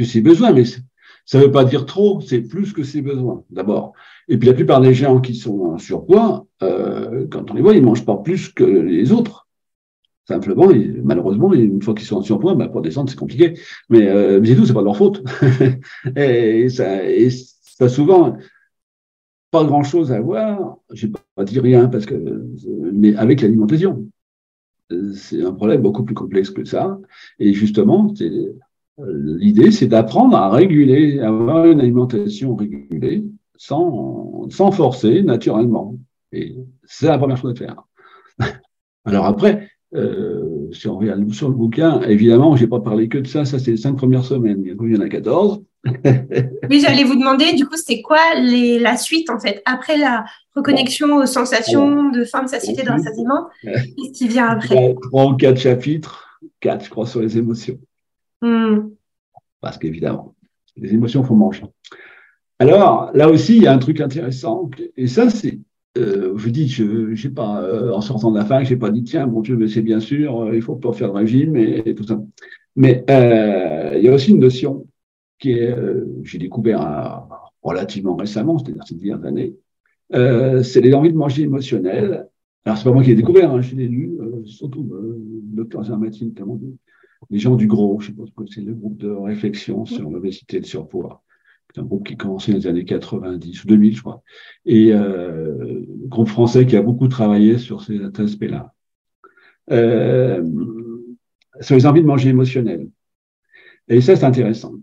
ses besoins, mais ça ne veut pas dire trop, c'est plus que ses besoins, d'abord. Et puis la plupart des gens qui sont en surpoids, euh, quand on les voit, ils mangent pas plus que les autres. Simplement, malheureusement, une fois qu'ils sont en surpoids, ben, pour descendre, c'est compliqué. Mais, euh, c'est tout, c'est pas leur faute. et, ça, et ça souvent pas grand chose à voir. Je vais pas dire rien parce que, mais avec l'alimentation, c'est un problème beaucoup plus complexe que ça. Et justement, l'idée, c'est d'apprendre à réguler, à avoir une alimentation régulée, sans, sans forcer, naturellement. Et c'est la première chose à faire. Alors après, euh, si on regarde sur le bouquin, évidemment, je n'ai pas parlé que de ça, ça c'est les cinq premières semaines, il y en a 14. oui, j'allais vous demander, du coup, c'est quoi les, la suite, en fait, après la reconnexion aux sensations de faim, de satiété, de rassasiement Qu'est-ce qui vient après? Trois ou quatre chapitres 4, je crois, sur les émotions. Hmm. Parce qu'évidemment, les émotions font manger. Alors, là aussi, il y a un truc intéressant. Et ça, c'est, euh, je dis, je j'ai pas, euh, en sortant de la fac, j'ai pas dit, tiens, mon Dieu, mais c'est bien sûr, euh, il faut pas faire de régime et, tout ça. Mais il y a aussi une notion qui est, j'ai découvert relativement récemment, c'est-à-dire ces dernières années, c'est les envies de manger émotionnelles. Alors, c'est pas moi qui l'ai découvert, hein, je l'ai lu, surtout le docteur Zermatin, notamment les gens du gros, je sais pas c'est le groupe de réflexion sur l'obésité et le surpoids. Un groupe qui commençait dans les années 90 ou 2000, je crois. Et euh, groupe français qui a beaucoup travaillé sur ces aspects-là. Euh, sur les envies de manger émotionnelles. Et ça, c'est intéressant.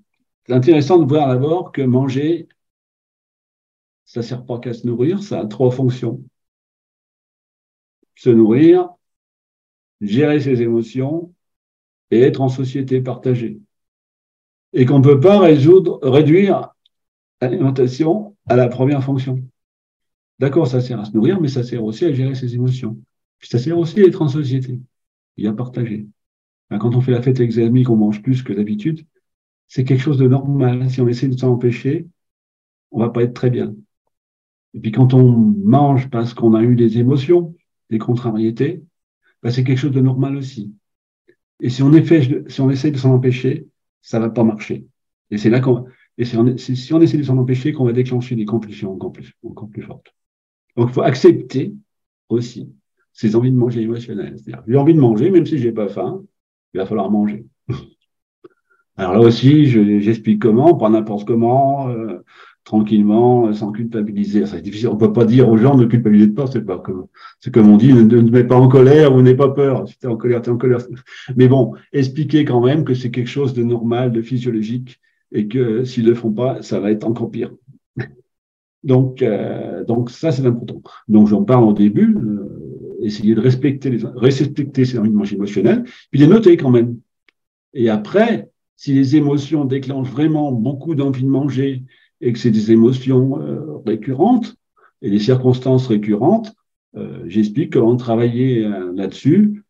C'est intéressant de voir d'abord que manger, ça ne sert pas qu'à se nourrir, ça a trois fonctions. Se nourrir, gérer ses émotions et être en société partagée. Et qu'on ne peut pas résoudre, réduire l'alimentation à la première fonction. D'accord, ça sert à se nourrir, mais ça sert aussi à gérer ses émotions. Puis ça sert aussi à être en société et à partager. Quand on fait la fête avec ses amis, qu'on mange plus que d'habitude, c'est quelque chose de normal. Si on essaie de s'en empêcher, on va pas être très bien. Et puis quand on mange parce qu'on a eu des émotions, des contrariétés, ben c'est quelque chose de normal aussi. Et si on, si on essaie de s'en empêcher, ça va pas marcher. Et c'est là qu'on, et si on essaie de s'en empêcher qu'on va déclencher des compulsions encore plus, encore plus fortes. Donc, il faut accepter aussi ces envies de manger émotionnelles. C'est-à-dire, j'ai envie de manger, même si j'ai pas faim, il va falloir manger. Alors là aussi, j'explique comment, pas n'importe comment, euh, tranquillement, euh, sans culpabiliser. C'est difficile. On peut pas dire aux gens ne culpabilisez pas. C'est pas comme, c'est comme on dit, ne, ne, mets pas en colère ou n'aie pas peur. Si t'es en colère, t'es en colère. Mais bon, expliquer quand même que c'est quelque chose de normal, de physiologique, et que s'ils le font pas, ça va être encore pire. donc, euh, donc ça c'est important. Donc j'en parle au début, euh, essayer de respecter les, respecter ces envies émotionnelles, puis les noter quand même. Et après, si les émotions déclenchent vraiment beaucoup d'envie de manger et que c'est des émotions euh, récurrentes et des circonstances récurrentes, euh, j'explique comment travailler euh, là-dessus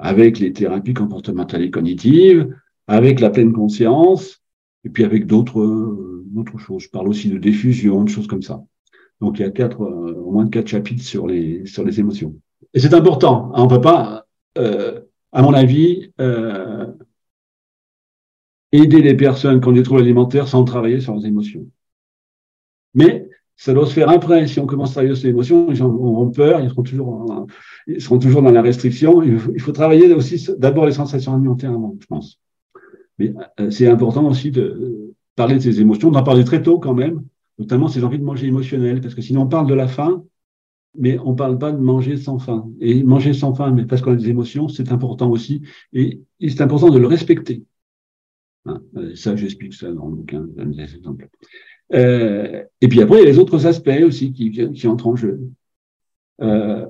avec les thérapies comportementales et cognitives, avec la pleine conscience, et puis avec d'autres d'autres choses. Je parle aussi de diffusion, de choses comme ça. Donc il y a quatre, au moins quatre chapitres sur les sur les émotions. Et c'est important. On peut pas, à mon avis, aider les personnes qui ont des troubles alimentaires sans travailler sur leurs émotions. Mais ça doit se faire après. Si on commence à travailler sur les émotions, les gens auront peur, ils seront toujours, ils seront toujours dans la restriction. Il faut, travailler aussi d'abord les sensations alimentaires avant, je pense. Mais euh, c'est important aussi de parler de ces émotions, d'en parler très tôt quand même, notamment ces envies de manger émotionnelles, parce que sinon on parle de la faim, mais on ne parle pas de manger sans faim. Et manger sans faim, mais parce qu'on a des émotions, c'est important aussi. Et, c'est important de le respecter. Hein, euh, ça, j'explique ça dans le bouquin, des exemples. Euh, et puis après, il y a les autres aspects aussi qui, qui entrent en jeu. Euh,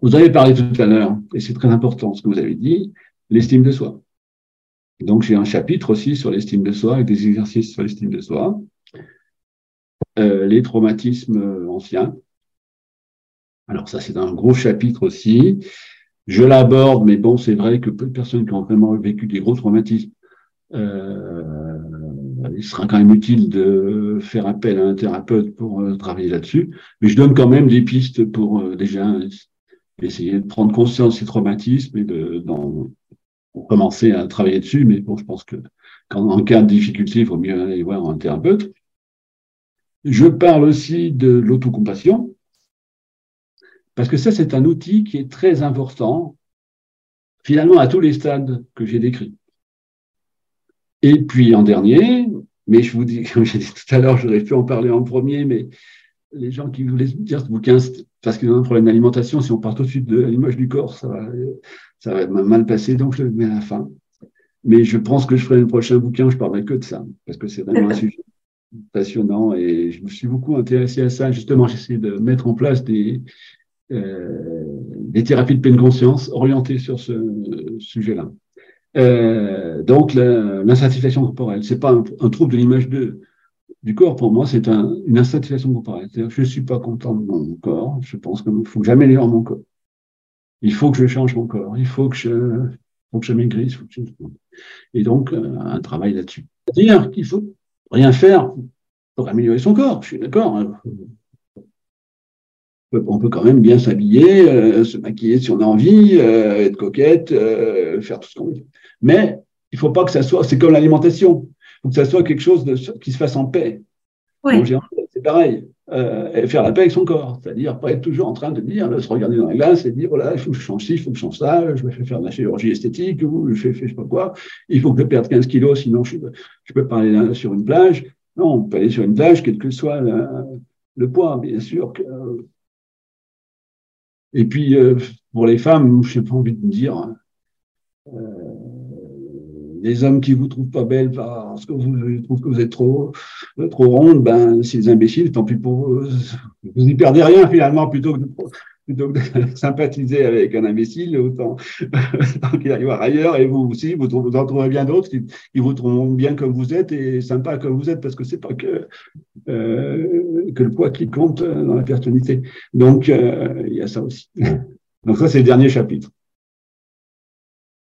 vous avez parlé tout à l'heure, et c'est très important ce que vous avez dit, l'estime de soi. Donc j'ai un chapitre aussi sur l'estime de soi, avec des exercices sur l'estime de soi, euh, les traumatismes anciens. Alors ça, c'est un gros chapitre aussi. Je l'aborde, mais bon, c'est vrai que peu de personnes qui ont vraiment vécu des gros traumatismes euh, il sera quand même utile de faire appel à un thérapeute pour euh, travailler là-dessus. Mais je donne quand même des pistes pour euh, déjà essayer de prendre conscience de ces traumatismes et de commencer à travailler dessus. Mais bon, je pense que quand en cas de difficulté, il vaut mieux aller voir un thérapeute. Je parle aussi de l'autocompassion, parce que ça, c'est un outil qui est très important, finalement, à tous les stades que j'ai décrits. Et puis en dernier, mais je vous dis, comme j'ai dit tout à l'heure, j'aurais pu en parler en premier, mais les gens qui voulaient dire ce bouquin, parce qu'ils ont un problème d'alimentation, si on part tout de suite de l'image du corps, ça va, ça va mal passer, donc je le mets à la fin. Mais je pense que je ferai le prochain bouquin, je parlerai que de ça, parce que c'est vraiment un sujet passionnant et je me suis beaucoup intéressé à ça. Justement, j'essaie de mettre en place des, euh, des thérapies de pleine conscience orientées sur ce sujet-là. Euh, donc l'insatisfaction corporelle, c'est pas un, trouble de l'image du corps. Pour moi, c'est un, une insatisfaction corporelle. C'est-à-dire je suis pas content de mon corps. Je pense qu'il faut que j'améliore mon corps. Il faut que je change mon corps. Il faut que je faut que je maigrisse. Faut que je... Et donc, euh, un travail là-dessus. C'est-à-dire qu'il faut rien faire pour améliorer son corps. Je suis d'accord. Hein. On peut quand même bien s'habiller, euh, se maquiller si on a envie, euh, être coquette, faire tout ce qu'on veut. Mais il faut pas que ça soit, c'est comme l'alimentation. Il faut que ça soit quelque chose de, qui se fasse en paix. Oui. C'est pareil. Euh, faire la paix avec son corps. C'est-à-dire pas être toujours en train de dire, de se regarder dans la glace et dire, voilà, oh il faut que je change ci, il faut que je change ça, je vais faire de la chirurgie esthétique, ou je fais, fais je sais pas quoi, il faut que je perde 15 kilos, sinon je, je peux pas aller sur une plage. Non, on peut aller sur une plage, quel que soit le, poids, bien sûr. Que, et puis, euh, pour les femmes, je n'ai pas envie de me dire, euh, les hommes qui vous trouvent pas belle parce que vous trouvent que vous êtes trop, trop ronde, ben, c'est des imbéciles, tant pis pour vous. Vous n'y perdez rien finalement plutôt que de, plutôt que de sympathiser avec un imbécile, autant, qu'il arrive ailleurs et vous aussi, vous, vous en trouverez bien d'autres qui, vous trouveront bien comme vous êtes et sympa comme vous êtes parce que c'est pas que, euh, que le poids qui compte dans la personnalité. Donc, euh, il y a ça aussi. Donc ça, c'est le dernier chapitre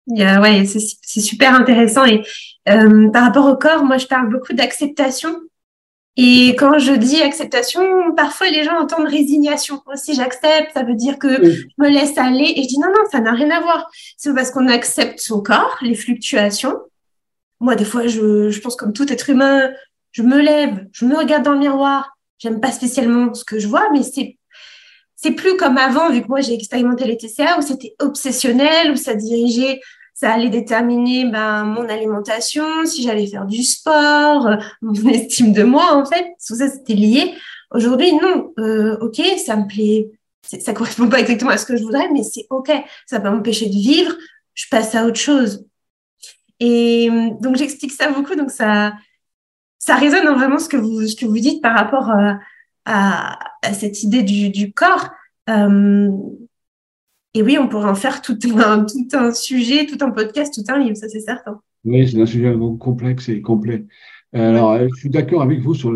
ouais, c'est super intéressant. Et euh, par rapport au corps, moi, je parle beaucoup d'acceptation. Et quand je dis acceptation, parfois les gens entendent résignation. Si j'accepte, ça veut dire que je me laisse aller. Et je dis non, non, ça n'a rien à voir. C'est parce qu'on accepte son corps, les fluctuations. Moi, des fois, je, je pense comme tout être humain, je me lève, je me regarde dans le miroir. J'aime pas spécialement ce que je vois, mais c'est c'est plus comme avant, vu que moi j'ai expérimenté les TCA, où c'était obsessionnel, où ça dirigeait ça allait déterminer ben, mon alimentation, si j'allais faire du sport, euh, mon estime de moi, en fait. Tout ça, c'était lié. Aujourd'hui, non. Euh, OK, ça me plaît. Ça correspond pas exactement à ce que je voudrais, mais c'est OK. Ça va m'empêcher de vivre. Je passe à autre chose. Et donc, j'explique ça beaucoup. Donc, ça, ça résonne vraiment ce que vous, ce que vous dites par rapport euh, à, cette idée du, corps. Euh, et oui, on pourrait en faire tout un, tout un sujet, tout un podcast, tout un livre, ça c'est certain. Oui, c'est un sujet complexe et complet. Alors, euh, je suis d'accord avec vous sur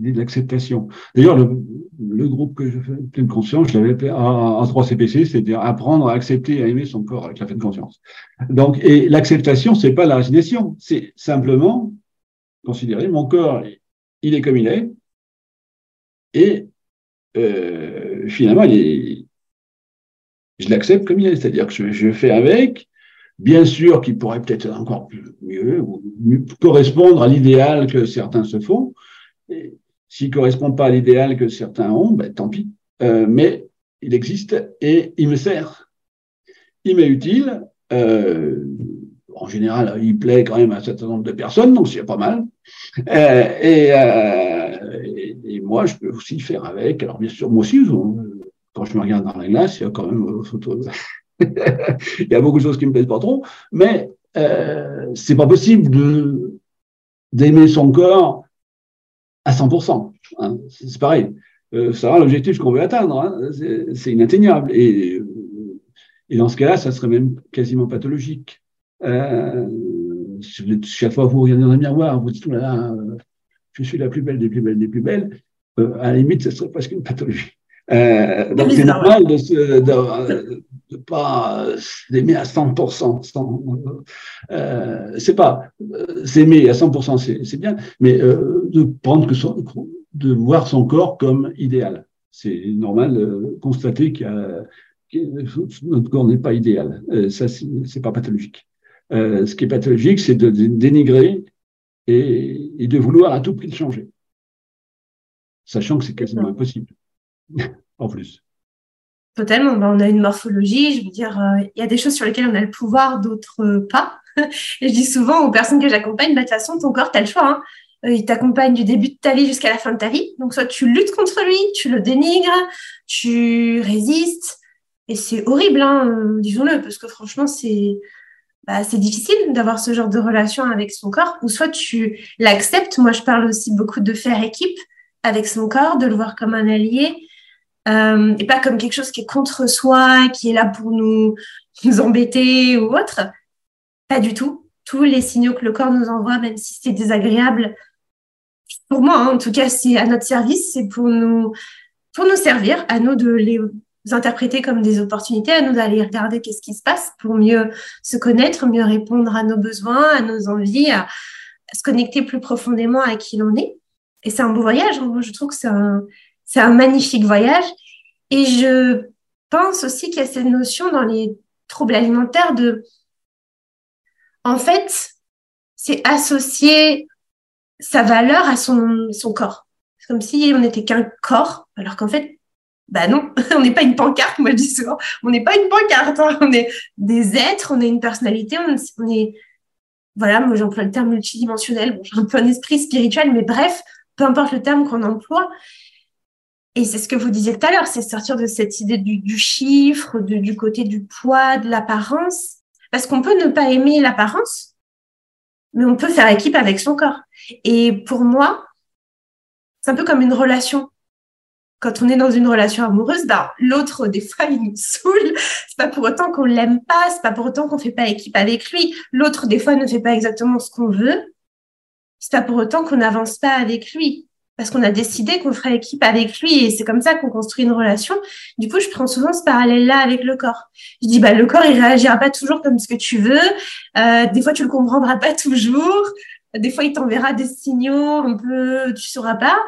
l'acceptation. D'ailleurs, le, groupe que je fais, pleine conscience, je l'avais fait en 3 CPC, c'est-à-dire apprendre à accepter et à aimer son corps avec la pleine conscience. Donc, et l'acceptation, c'est pas la résignation, c'est simplement considérer mon corps, il est comme il est, et euh, finalement, il est, je l'accepte comme il est, c'est-à-dire que je, fais avec, bien sûr qu'il pourrait peut-être encore mieux, ou correspondre à l'idéal que certains se font. S'il ne correspond pas à l'idéal que certains ont, ben, tant pis. Euh, mais il existe et il me sert. Il m'est utile. Euh, en général, il plaît quand même à un certain nombre de personnes, donc c'est pas mal. Euh, et, et, moi, je peux aussi faire avec. Alors bien sûr, moi aussi, quand je me regarde dans la glace, il y a quand même euh, il y a beaucoup de choses qui me plaisent pas trop, mais euh, c'est pas possible d'aimer son corps à 100%. Hein. C'est pareil. Euh, ça sera l'objectif qu'on veut atteindre. Hein. C'est inatteignable. Et, dans ce cas-là, ça serait même quasiment pathologique. Euh, chaque fois que vous regardez dans un miroir, vous dites, oh là là, je suis la plus belle des plus belles des plus belles. Euh, à la limite, ce serait presque une pathologie. Euh, donc c'est normal de ne de, de pas s'aimer à 100%. Sans, euh, c'est pas euh, s'aimer à 100%, c'est bien, mais euh, de prendre que son, de voir son corps comme idéal. C'est normal de constater que notre corps n'est pas idéal. Euh, ça, c'est pas pathologique. ce qui est pathologique, c'est de, dénigrer et, et de vouloir à tout prix le changer, sachant que c'est quasiment impossible en plus. Totalement. Ben, on a une morphologie, je veux dire, euh, il y a des choses sur lesquelles on a le pouvoir, d'autres pas. Et je dis souvent aux personnes que j'accompagne, bah, de toute façon, ton corps, tu as le choix. Hein. Euh, il t'accompagne du début de ta vie jusqu'à la fin de ta vie. Donc, soit tu luttes contre lui, tu le dénigres, tu résistes. Et c'est horrible, hein, euh, disons-le, parce que franchement, c'est bah, difficile d'avoir ce genre de relation avec son corps. Ou soit tu l'acceptes. Moi, je parle aussi beaucoup de faire équipe avec son corps, de le voir comme un allié euh, et pas comme quelque chose qui est contre soi, qui est là pour nous, embêter ou autre. Pas du tout. Tous les signaux que le corps nous envoie, même si c'est désagréable, pour moi, hein, en tout cas, c'est à notre service, c'est pour nous, pour nous servir, à nous de les, interpréter comme des opportunités, à nous d'aller regarder qu'est-ce qui se passe pour mieux se connaître, mieux répondre à nos besoins, à nos envies, à, se connecter plus profondément à qui l'on est. Et c'est un beau voyage. Hein. je trouve que c'est un, c'est un magnifique voyage. Et je pense aussi qu'il y a cette notion dans les troubles alimentaires de, en fait, c'est associer sa valeur à son, son corps. C'est comme si on n'était qu'un corps, alors qu'en fait, bah non, on n'est pas une pancarte, moi je dis souvent, on n'est pas une pancarte, hein. on est des êtres, on a une personnalité, on, est, voilà, moi j'emploie le terme multidimensionnel, bon, j'ai un peu un esprit spirituel, mais bref, peu importe le terme qu'on emploie. Et c'est ce que vous disiez tout à l'heure, c'est sortir de cette idée du, chiffre, du côté du poids, de l'apparence, parce qu'on peut ne pas aimer l'apparence, mais on peut faire équipe avec son corps. Et pour moi, c'est un peu comme une relation quand on est dans une relation amoureuse, bah, l'autre, des fois, il nous saoule. C'est pas pour autant qu'on l'aime pas, c'est pas pour autant qu'on fait pas équipe avec lui. L'autre, des fois, ne fait pas exactement ce qu'on veut. C'est pas pour autant qu'on n'avance pas avec lui. Parce qu'on a décidé qu'on ferait équipe avec lui et c'est comme ça qu'on construit une relation. Du coup, je prends souvent ce parallèle-là avec le corps. Je dis, bah, le corps, il réagira pas toujours comme ce que tu veux. Euh, des fois, tu le comprendras pas toujours. Des fois, il t'enverra des signaux un peu, tu sauras pas.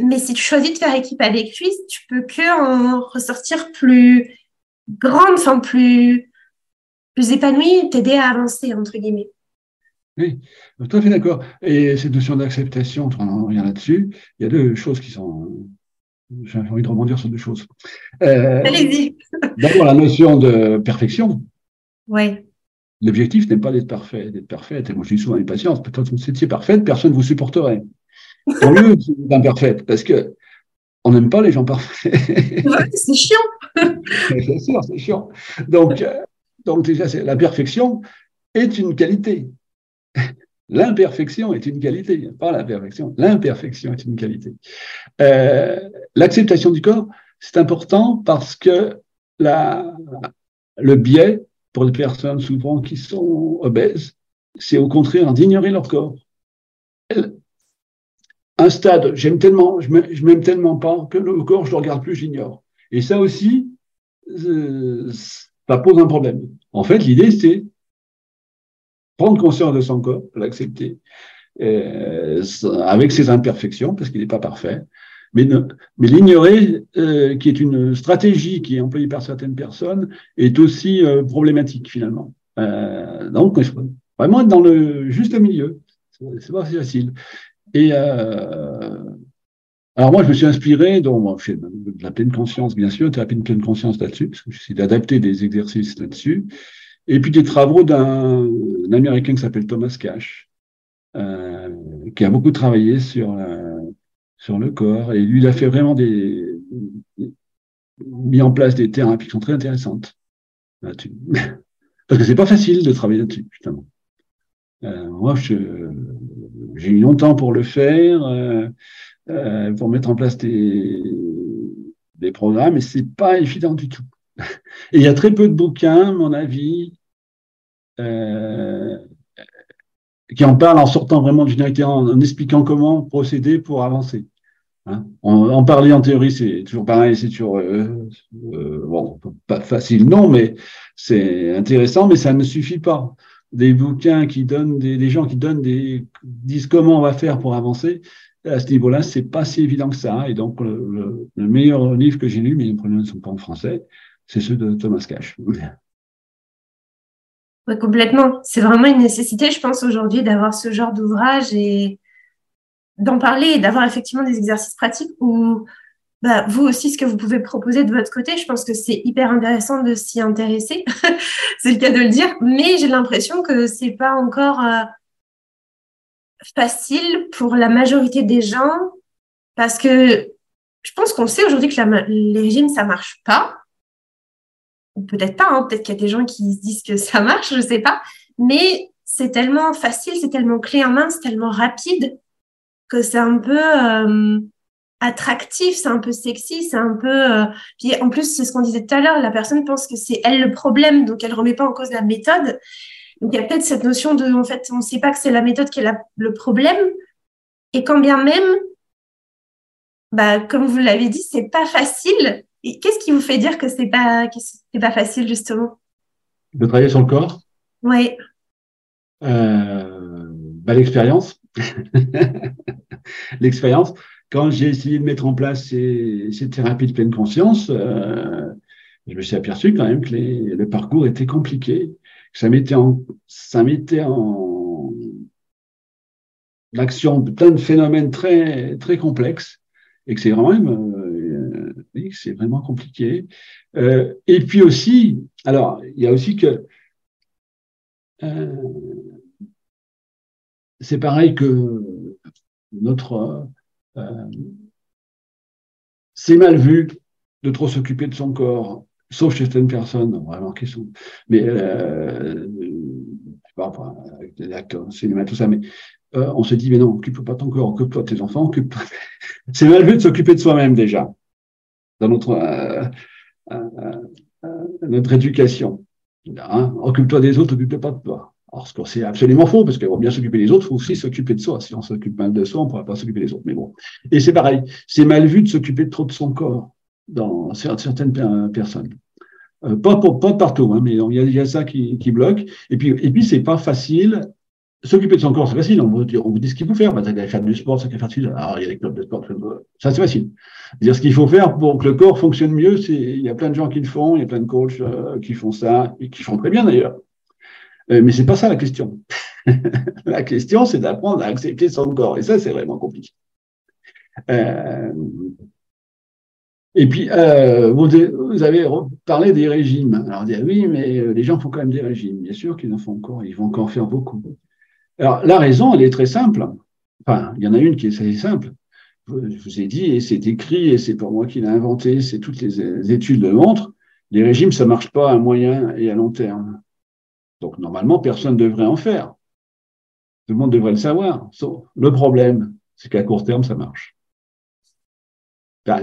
Mais si tu choisis de faire équipe avec lui, tu peux que ressortir plus grande, enfin plus, plus épanouie, t'aider à avancer, entre guillemets. Oui, tout à fait d'accord. Et cette notion d'acceptation, on revient là-dessus. Il y a deux choses qui sont. J'ai envie de rebondir sur deux choses. Euh, Allez-y. D'abord, la notion de perfection. Oui. L'objectif n'est pas d'être parfait, d'être parfaite. Et moi, je dis souvent à mes patients, peut-être que vous étiez parfaite, personne ne vous supporterait. Tant mieux d'imparfaite, parce que on n'aime pas les gens parfaits. c'est chiant. c'est sûr, c'est chiant. Donc, euh, donc déjà, la perfection est une qualité. L'imperfection est une qualité, pas la perfection. L'imperfection est une qualité. Euh, l'acceptation du corps, c'est important parce que la, le biais pour les personnes souvent qui sont obèses, c'est au contraire d'ignorer leur corps un stade, j'aime tellement, je m'aime tellement pas que le corps, je le regarde plus, j'ignore. Et ça aussi, euh, ça pose un problème. En fait, l'idée, c'est prendre conscience de son corps, l'accepter, euh, avec ses imperfections, parce qu'il n'est pas parfait, mais, l'ignorer, euh, qui est une stratégie qui est employée par certaines personnes, est aussi problématique finalement. donc, vraiment être dans le juste milieu, c'est pas facile. Et euh, alors moi, je me suis inspiré, donc je fais de la pleine conscience, bien sûr, thérapie de pleine conscience là-dessus, parce que j'essaie d'adapter des exercices là-dessus. Et puis des travaux d'un Américain qui s'appelle Thomas Cash, euh, qui a beaucoup travaillé sur, sur le corps. Et lui, il a fait vraiment des, mis en place des thérapies qui sont très intéressantes là-dessus. Parce que c'est pas facile de travailler là-dessus, justement. Euh, moi, j'ai eu longtemps pour le faire, euh, euh, pour mettre en place des, des programmes, et c'est pas évident du tout. Et il y a très peu de bouquins, à mon avis, euh, qui en parlent en sortant vraiment du généralité, en, expliquant comment procéder pour avancer. Hein. en, parler en théorie, c'est toujours pareil, c'est toujours bon, pas facile, non, mais c'est intéressant, mais ça ne suffit pas des bouquins qui donnent des, gens qui donnent des disent comment on va faire pour avancer à ce niveau-là c'est pas si évident que ça et donc le, meilleur livre que j'ai lu mais les premiers ne sont pas en français c'est ceux de Thomas Cash oui, complètement c'est vraiment une nécessité je pense aujourd'hui d'avoir ce genre d'ouvrage et d'en parler et d'avoir effectivement des exercices pratiques où bah, vous aussi, ce que vous pouvez proposer de votre côté, je pense que c'est hyper intéressant de s'y intéresser. c'est le cas de le dire, mais j'ai l'impression que c'est pas encore euh, facile pour la majorité des gens parce que je pense qu'on sait aujourd'hui que les régimes, ça marche pas. Peut-être pas, hein, peut-être qu'il y a des gens qui se disent que ça marche, je sais pas. Mais c'est tellement facile, c'est tellement clé en main, c'est tellement rapide que c'est un peu. Euh, attractif, c'est un peu sexy, c'est un peu. Euh, puis en plus, c'est ce qu'on disait tout à l'heure, la personne pense que c'est elle le problème, donc elle remet pas en cause la méthode. Donc il y a peut-être cette notion de, en fait, on ne sait pas que c'est la méthode qui est le problème, et quand bien même, bah, comme vous l'avez dit, c'est pas facile qu'est-ce qui vous fait dire que c'est pas, pas facile, justement? De travailler sur le corps? Oui. Euh, bah, l'expérience. l'expérience. Quand j'ai essayé de mettre en place ces, thérapies de pleine conscience, euh, je me suis aperçu quand même que le parcours était compliqué. Ça mettait en, ça mettait en l'action plein de phénomènes très, très complexes et que c'est vraiment, euh, c'est vraiment compliqué. Euh, et puis aussi, alors, il y a aussi que euh, c'est pareil que notre c'est mal vu de trop s'occuper de son corps sauf chez certaines personnes, vraiment qui sont, mais euh, sais pas, avec des acteurs, cinéma, tout ça, mais euh, on se dit, mais non, occupe pas ton corps, occupe-toi tes enfants, occupe C'est mal vu de s'occuper de soi-même déjà, dans notre, euh, euh, notre éducation. Hein, occupe-toi des autres, occupe-toi pas de toi. Alors, ce c'est absolument faux, parce qu'on bien s'occuper des autres, il faut aussi s'occuper de soi. Si on s'occupe mal de soi, on ne pourra pas s'occuper des autres. Mais bon. Et c'est pareil. C'est mal vu de s'occuper trop de son corps dans certaines personnes. Euh, pas, pas partout, hein, mais il y, a, il y, a, ça qui, qui, bloque. Et puis, et puis c'est pas facile. S'occuper de son corps, c'est facile. On vous dit, on vous dit ce qu'il faut faire. Bah, ça faire du sport, ça qu'à faire Alors, il y a des clubs de sport. Ça, c'est facile. Dire ce qu'il faut faire pour que le corps fonctionne mieux, c'est, il y a plein de gens qui le font. Il y a plein de coachs euh, qui font ça et qui font très bien d'ailleurs. Euh, mais c'est pas ça la question. la question, c'est d'apprendre à accepter son corps. Et ça, c'est vraiment compliqué. Euh, et puis, euh, vous, avez parlé des régimes. Alors, dit, oui, mais euh, les gens font quand même des régimes. Bien sûr qu'ils en font encore, ils vont encore faire beaucoup. Alors, la raison, elle est très simple. Enfin, il y en a une qui est assez simple. Je vous ai dit, et c'est écrit, et c'est pour moi qui l'ai inventé, c'est toutes les études le montrent, les régimes, ça marche pas à moyen et à long terme. Donc, normalement, personne ne devrait en faire. Tout le monde devrait le savoir. Le problème, c'est qu'à court terme, ça marche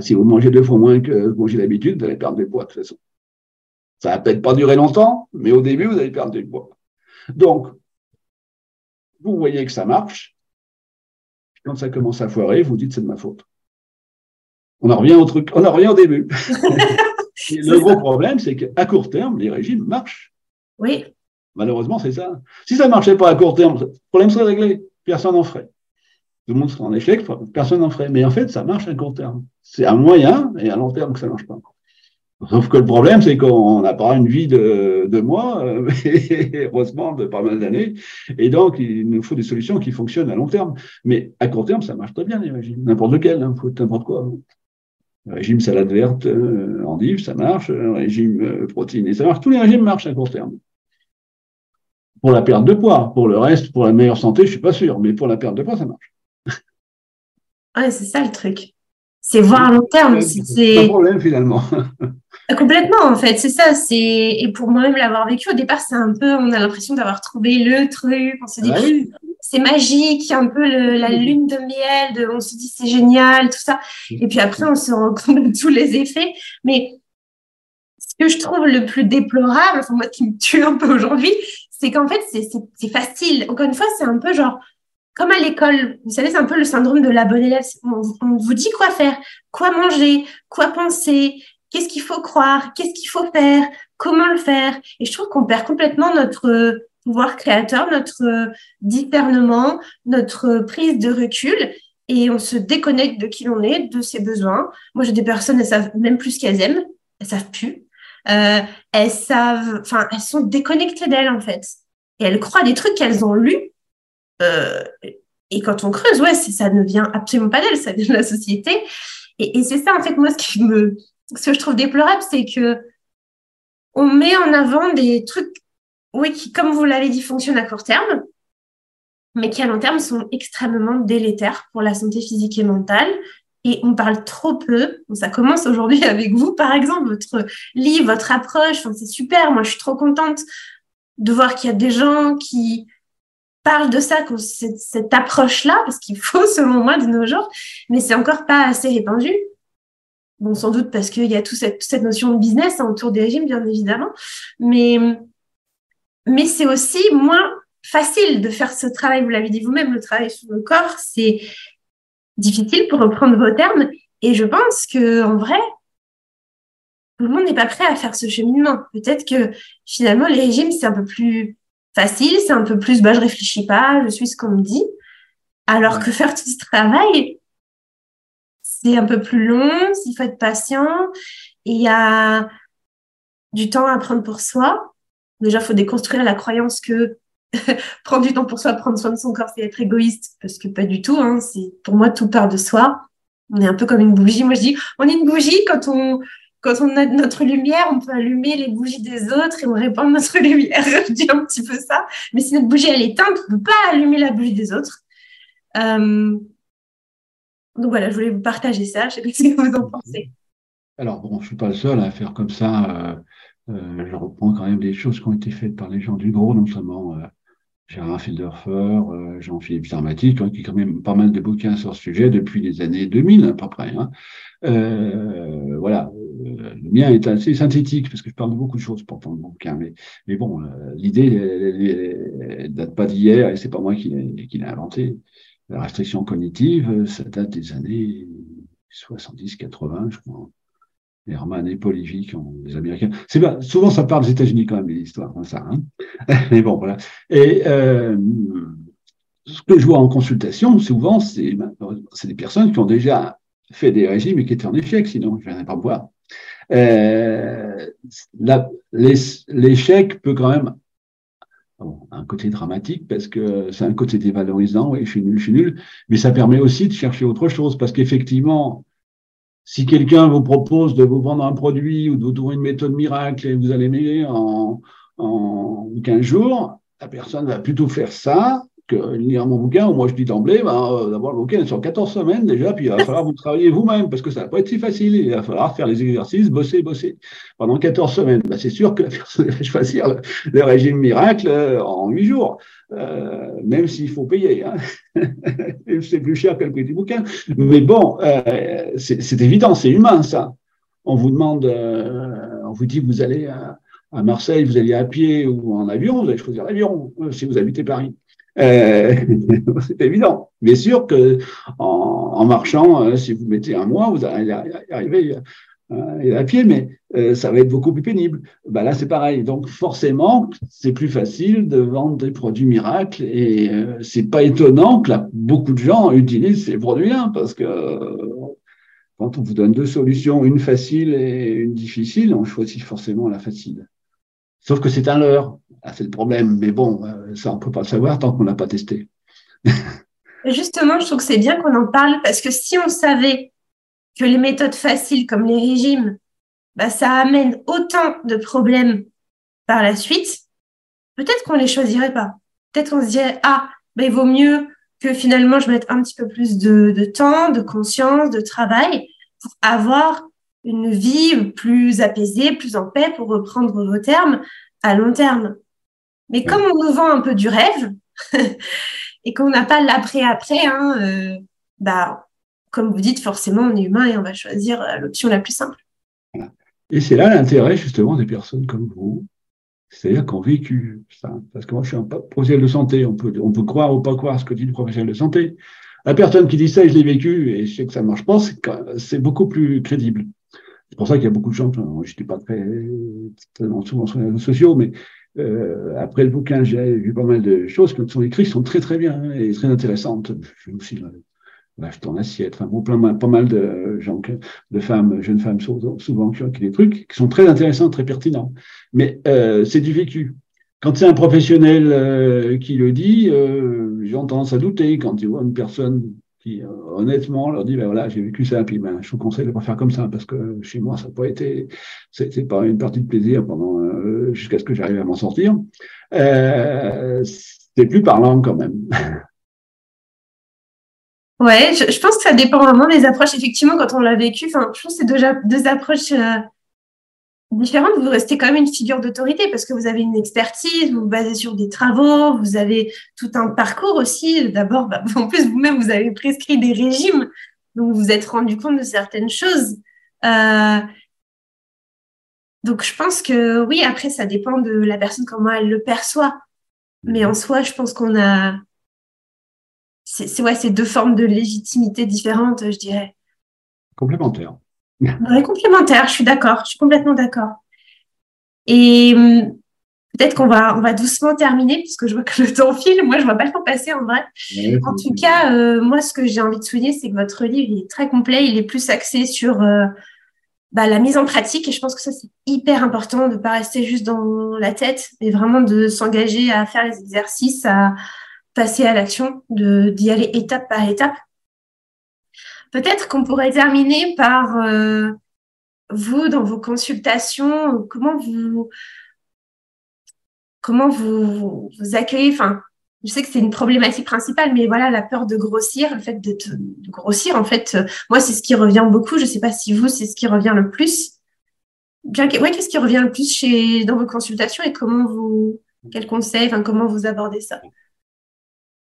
si vous mangez deux fois moins que vous mangez d'habitude, vous allez perdre du poids de toute façon. Ça va peut-être pas durer longtemps, mais au début, vous allez perdre du poids. Donc, vous voyez que ça marche. Quand ça commence à foirer, vous dites c'est de ma faute. On en revient au truc, on en revient au début. le gros problème, c'est qu'à court terme, les régimes marchent. Oui. Malheureusement, c'est ça. Si ça ne marchait pas à court terme, le problème serait réglé. Personne n'en ferait. Tout le monde serait en échec, personne n'en ferait. Mais en fait, ça marche à court terme. C'est à moyen et à long terme que ça ne marche pas. Sauf que le problème, c'est qu'on n'a pas une vie de, de mois, euh, heureusement de pas mal d'années, et donc il nous faut des solutions qui fonctionnent à long terme. Mais à court terme, ça marche très bien les régimes, n'importe lequel, hein, faut n'importe quoi. Le régime salade verte, euh, endive, ça marche. Le régime euh, protéiné, ça marche. Tous les régimes marchent à court terme. Pour la perte de poids, pour le reste, pour la meilleure santé, je suis pas sûr, mais pour la perte de poids, ça marche. Ouais, c'est ça le truc. C'est voir à long terme. C'est un problème finalement. Complètement, en fait, c'est ça. C'est et pour moi-même l'avoir vécu au départ, c'est un peu, on a l'impression d'avoir trouvé le truc. On se dit, c'est magique, un peu la lune de miel. De, on se dit, c'est génial, tout ça. Et puis après, on se rend compte de tous les effets. Mais ce que je trouve le plus déplorable, enfin moi qui me tue un peu aujourd'hui, c'est qu'en fait, c'est facile. Encore une fois, c'est un peu genre, comme à l'école, vous savez, c'est un peu le syndrome de la bonne élève. On, vous dit quoi faire, quoi manger, quoi penser, qu'est-ce qu'il faut croire, qu'est-ce qu'il faut faire, comment le faire? Et je trouve qu'on perd complètement notre pouvoir créateur, notre discernement, notre prise de recul et on se déconnecte de qui l'on est, de ses besoins. Moi, j'ai des personnes, elles savent même plus ce qu'elles aiment, elles savent plus. Euh, elles savent, enfin, elles sont déconnectées d'elles en fait. Et elles croient des trucs qu'elles ont lus euh, et quand on creuse, ouais, ça ne vient absolument pas d'elle, ça vient de la société. Et, c'est ça, en fait, moi, ce qui me, ce que je trouve déplorable, c'est que on met en avant des trucs, oui, qui, comme vous l'avez dit, fonctionnent à court terme, mais qui à long terme sont extrêmement délétères pour la santé physique et mentale. Et on parle trop peu. ça commence aujourd'hui avec vous, par exemple, votre livre, votre approche. C'est super. Moi, je suis trop contente de voir qu'il y a des gens qui parle de ça, cette, cette approche-là, parce qu'il faut, selon moi, de nos jours, mais c'est encore pas assez répandu. Bon, sans doute parce qu'il y a toute cette, cette, notion de business autour des régimes, bien évidemment, mais, mais c'est aussi moins facile de faire ce travail, vous l'avez dit vous-même, le travail sur le corps, c'est difficile pour reprendre vos termes, et je pense que en vrai, le monde n'est pas prêt à faire ce cheminement. Peut-être que finalement, les régimes, c'est un peu plus facile, c'est un peu plus, bah, je réfléchis pas, je suis ce qu'on me dit. Alors que faire tout ce travail, c'est un peu plus long, il faut être patient, il y a du temps à prendre pour soi. Déjà, il faut déconstruire la croyance que prendre du temps pour soi, prendre soin de son corps, c'est être égoïste, parce que pas du tout. Hein. Pour moi tout part de soi. On est un peu comme une bougie. Moi, je dis, on est une bougie quand on quand on a notre lumière, on peut allumer les bougies des autres et on répand notre lumière. je dis un petit peu ça. Mais si notre bougie elle est éteinte, on ne peut pas allumer la bougie des autres. Euh, donc voilà, je voulais vous partager ça. Je sais pas ce que vous en pensez. Alors bon, je suis pas le seul à faire comme ça. Euh, euh, je reprends quand même des choses qui ont été faites par les gens du gros, notamment Gérard Filderfer, euh, Jean-Philippe Sarmatique, qui a quand même pas mal de bouquins sur ce sujet depuis les années 2000 à peu près. Hein. Euh, voilà, euh, le mien est assez synthétique parce que je parle de beaucoup de choses pourtant le bouquin, mais, bon, l'idée date pas d'hier et c'est pas moi qui l'ai inventé. La restriction cognitive, ça date des années 70-80, je crois. Herman et Paul qui ont des Américains. C'est pas, souvent, ça parle des États-Unis quand même, les histoires comme ça. Hein Mais bon, voilà. Et euh, ce que je vois en consultation, souvent, c'est des personnes qui ont déjà fait des régimes et qui étaient en échec, sinon je ne viendrais pas voir. Euh, L'échec peut quand même un côté dramatique parce que c'est un côté dévalorisant, oui, je suis nul, je suis nul, mais ça permet aussi de chercher autre chose parce qu'effectivement, si quelqu'un vous propose de vous vendre un produit ou de vous trouver une méthode miracle et vous allez maigrir en, en 15 jours, la personne va plutôt faire ça que lire mon bouquin, moi je dis d'emblée, ben, euh, le bouquin sur 14 semaines déjà, puis il va falloir vous travailler vous-même, parce que ça va pas être si facile, il va falloir faire les exercices, bosser, bosser. Pendant 14 semaines, ben, c'est sûr que la personne va choisir le, régime miracle euh, en 8 jours, euh, même s'il faut payer. Hein. c'est plus cher que le bouquin. Mais bon, euh, c'est évident, c'est humain ça. On vous demande, euh, on vous dit vous allez à, à Marseille, vous allez à pied ou en avion, vous allez choisir l'avion si vous habitez Paris. Euh, c'est évident. Bien sûr que en, marchant, euh, si vous mettez un mois, vous allez arriver euh, à pied, mais ça va être beaucoup plus pénible. Bah là, c'est pareil. Donc forcément, c'est plus facile de vendre des produits miracles et c'est pas étonnant que beaucoup de gens utilisent ces produits-là parce que quand on vous donne deux solutions, une facile et une difficile, on choisit forcément la facile. Sauf que c'est un leurre. Ah, c'est le problème. Mais bon, euh, ça, on ne peut pas le savoir tant qu'on n'a pas testé. Justement, je trouve que c'est bien qu'on en parle parce que si on savait que les méthodes faciles comme les régimes, bah, ça amène autant de problèmes par la suite, peut-être qu'on ne les choisirait pas. Peut-être qu'on se dirait, ah, bah, il vaut mieux que finalement je mette un petit peu plus de, de temps, de conscience, de travail pour avoir une vie plus apaisée, plus en paix, pour reprendre vos termes, à long terme. Mais comme on nous vend un peu du rêve et qu'on n'a pas l'après-après, hein, euh, bah, comme vous dites, forcément, on est humain et on va choisir euh, l'option la plus simple. Et c'est là l'intérêt justement des personnes comme vous, c'est-à-dire qu'on vécu ça. Parce que moi, je suis un professionnel de santé, on peut, on peut croire ou pas croire ce que dit le professionnel de santé. La personne qui dit ça, je l'ai vécu et je sais que ça ne marche pas, c'est beaucoup plus crédible. C'est pour ça qu'il y a beaucoup de gens, je n'étais pas très, tellement souvent sur les réseaux sociaux, mais euh, après le bouquin, j'ai vu pas mal de choses qui sont écrites, sont très très bien et très intéressantes. Je aussi lâche en assiette, enfin bon, pas mal de gens, de femmes, jeunes femmes souvent qui ont des trucs qui sont très intéressants, très pertinents. Mais euh, c'est du vécu. Quand c'est un professionnel euh, qui le dit, euh, j'ai tendance à douter. Quand tu vois une personne euh, honnêtement, leur dit, ben voilà, j'ai vécu ça, puis ben, je vous conseille de pas faire comme ça, parce que chez moi, ça n'a pas été, c'est pas une partie de plaisir pendant, euh, jusqu'à ce que j'arrive à m'en sortir. Euh, c'est plus parlant quand même. Ouais, je, pense que ça dépend vraiment des approches. Effectivement, quand on l'a vécu, je pense que c'est déjà deux approches différente, vous restez quand même une figure d'autorité parce que vous avez une expertise, vous vous basez sur des travaux, vous avez tout un parcours aussi. D'abord, bah, en plus, vous-même, vous avez prescrit des régimes, donc vous vous êtes rendu compte de certaines choses. Euh, donc, je pense que oui, après, ça dépend de la personne, comment elle le perçoit. Mais en soi, je pense qu'on a. C'est ouais, deux formes de légitimité différentes, je dirais. Complémentaires. Ouais, complémentaire, je suis d'accord, je suis complètement d'accord. Et hum, peut-être qu'on va, on va doucement terminer puisque je vois que le temps file. Moi, je vois pas le temps passer en vrai. en tout cas, euh, moi, ce que j'ai envie de souligner, c'est que votre livre il est très complet. Il est plus axé sur euh, bah, la mise en pratique. Et je pense que ça, c'est hyper important de ne pas rester juste dans la tête, mais vraiment de s'engager à faire les exercices, à passer à l'action, d'y aller étape par étape. Peut-être qu'on pourrait terminer par euh, vous, dans vos consultations, comment vous, comment vous, accueillez, enfin, je sais que c'est une problématique principale, mais voilà, la peur de grossir, le fait de, grossir, en fait, euh, moi, c'est ce qui revient beaucoup. Je ne sais pas si vous, c'est ce qui revient le plus. Qu'est-ce qui revient le plus chez, dans vos consultations et comment vous, enfin, comment vous abordez ça?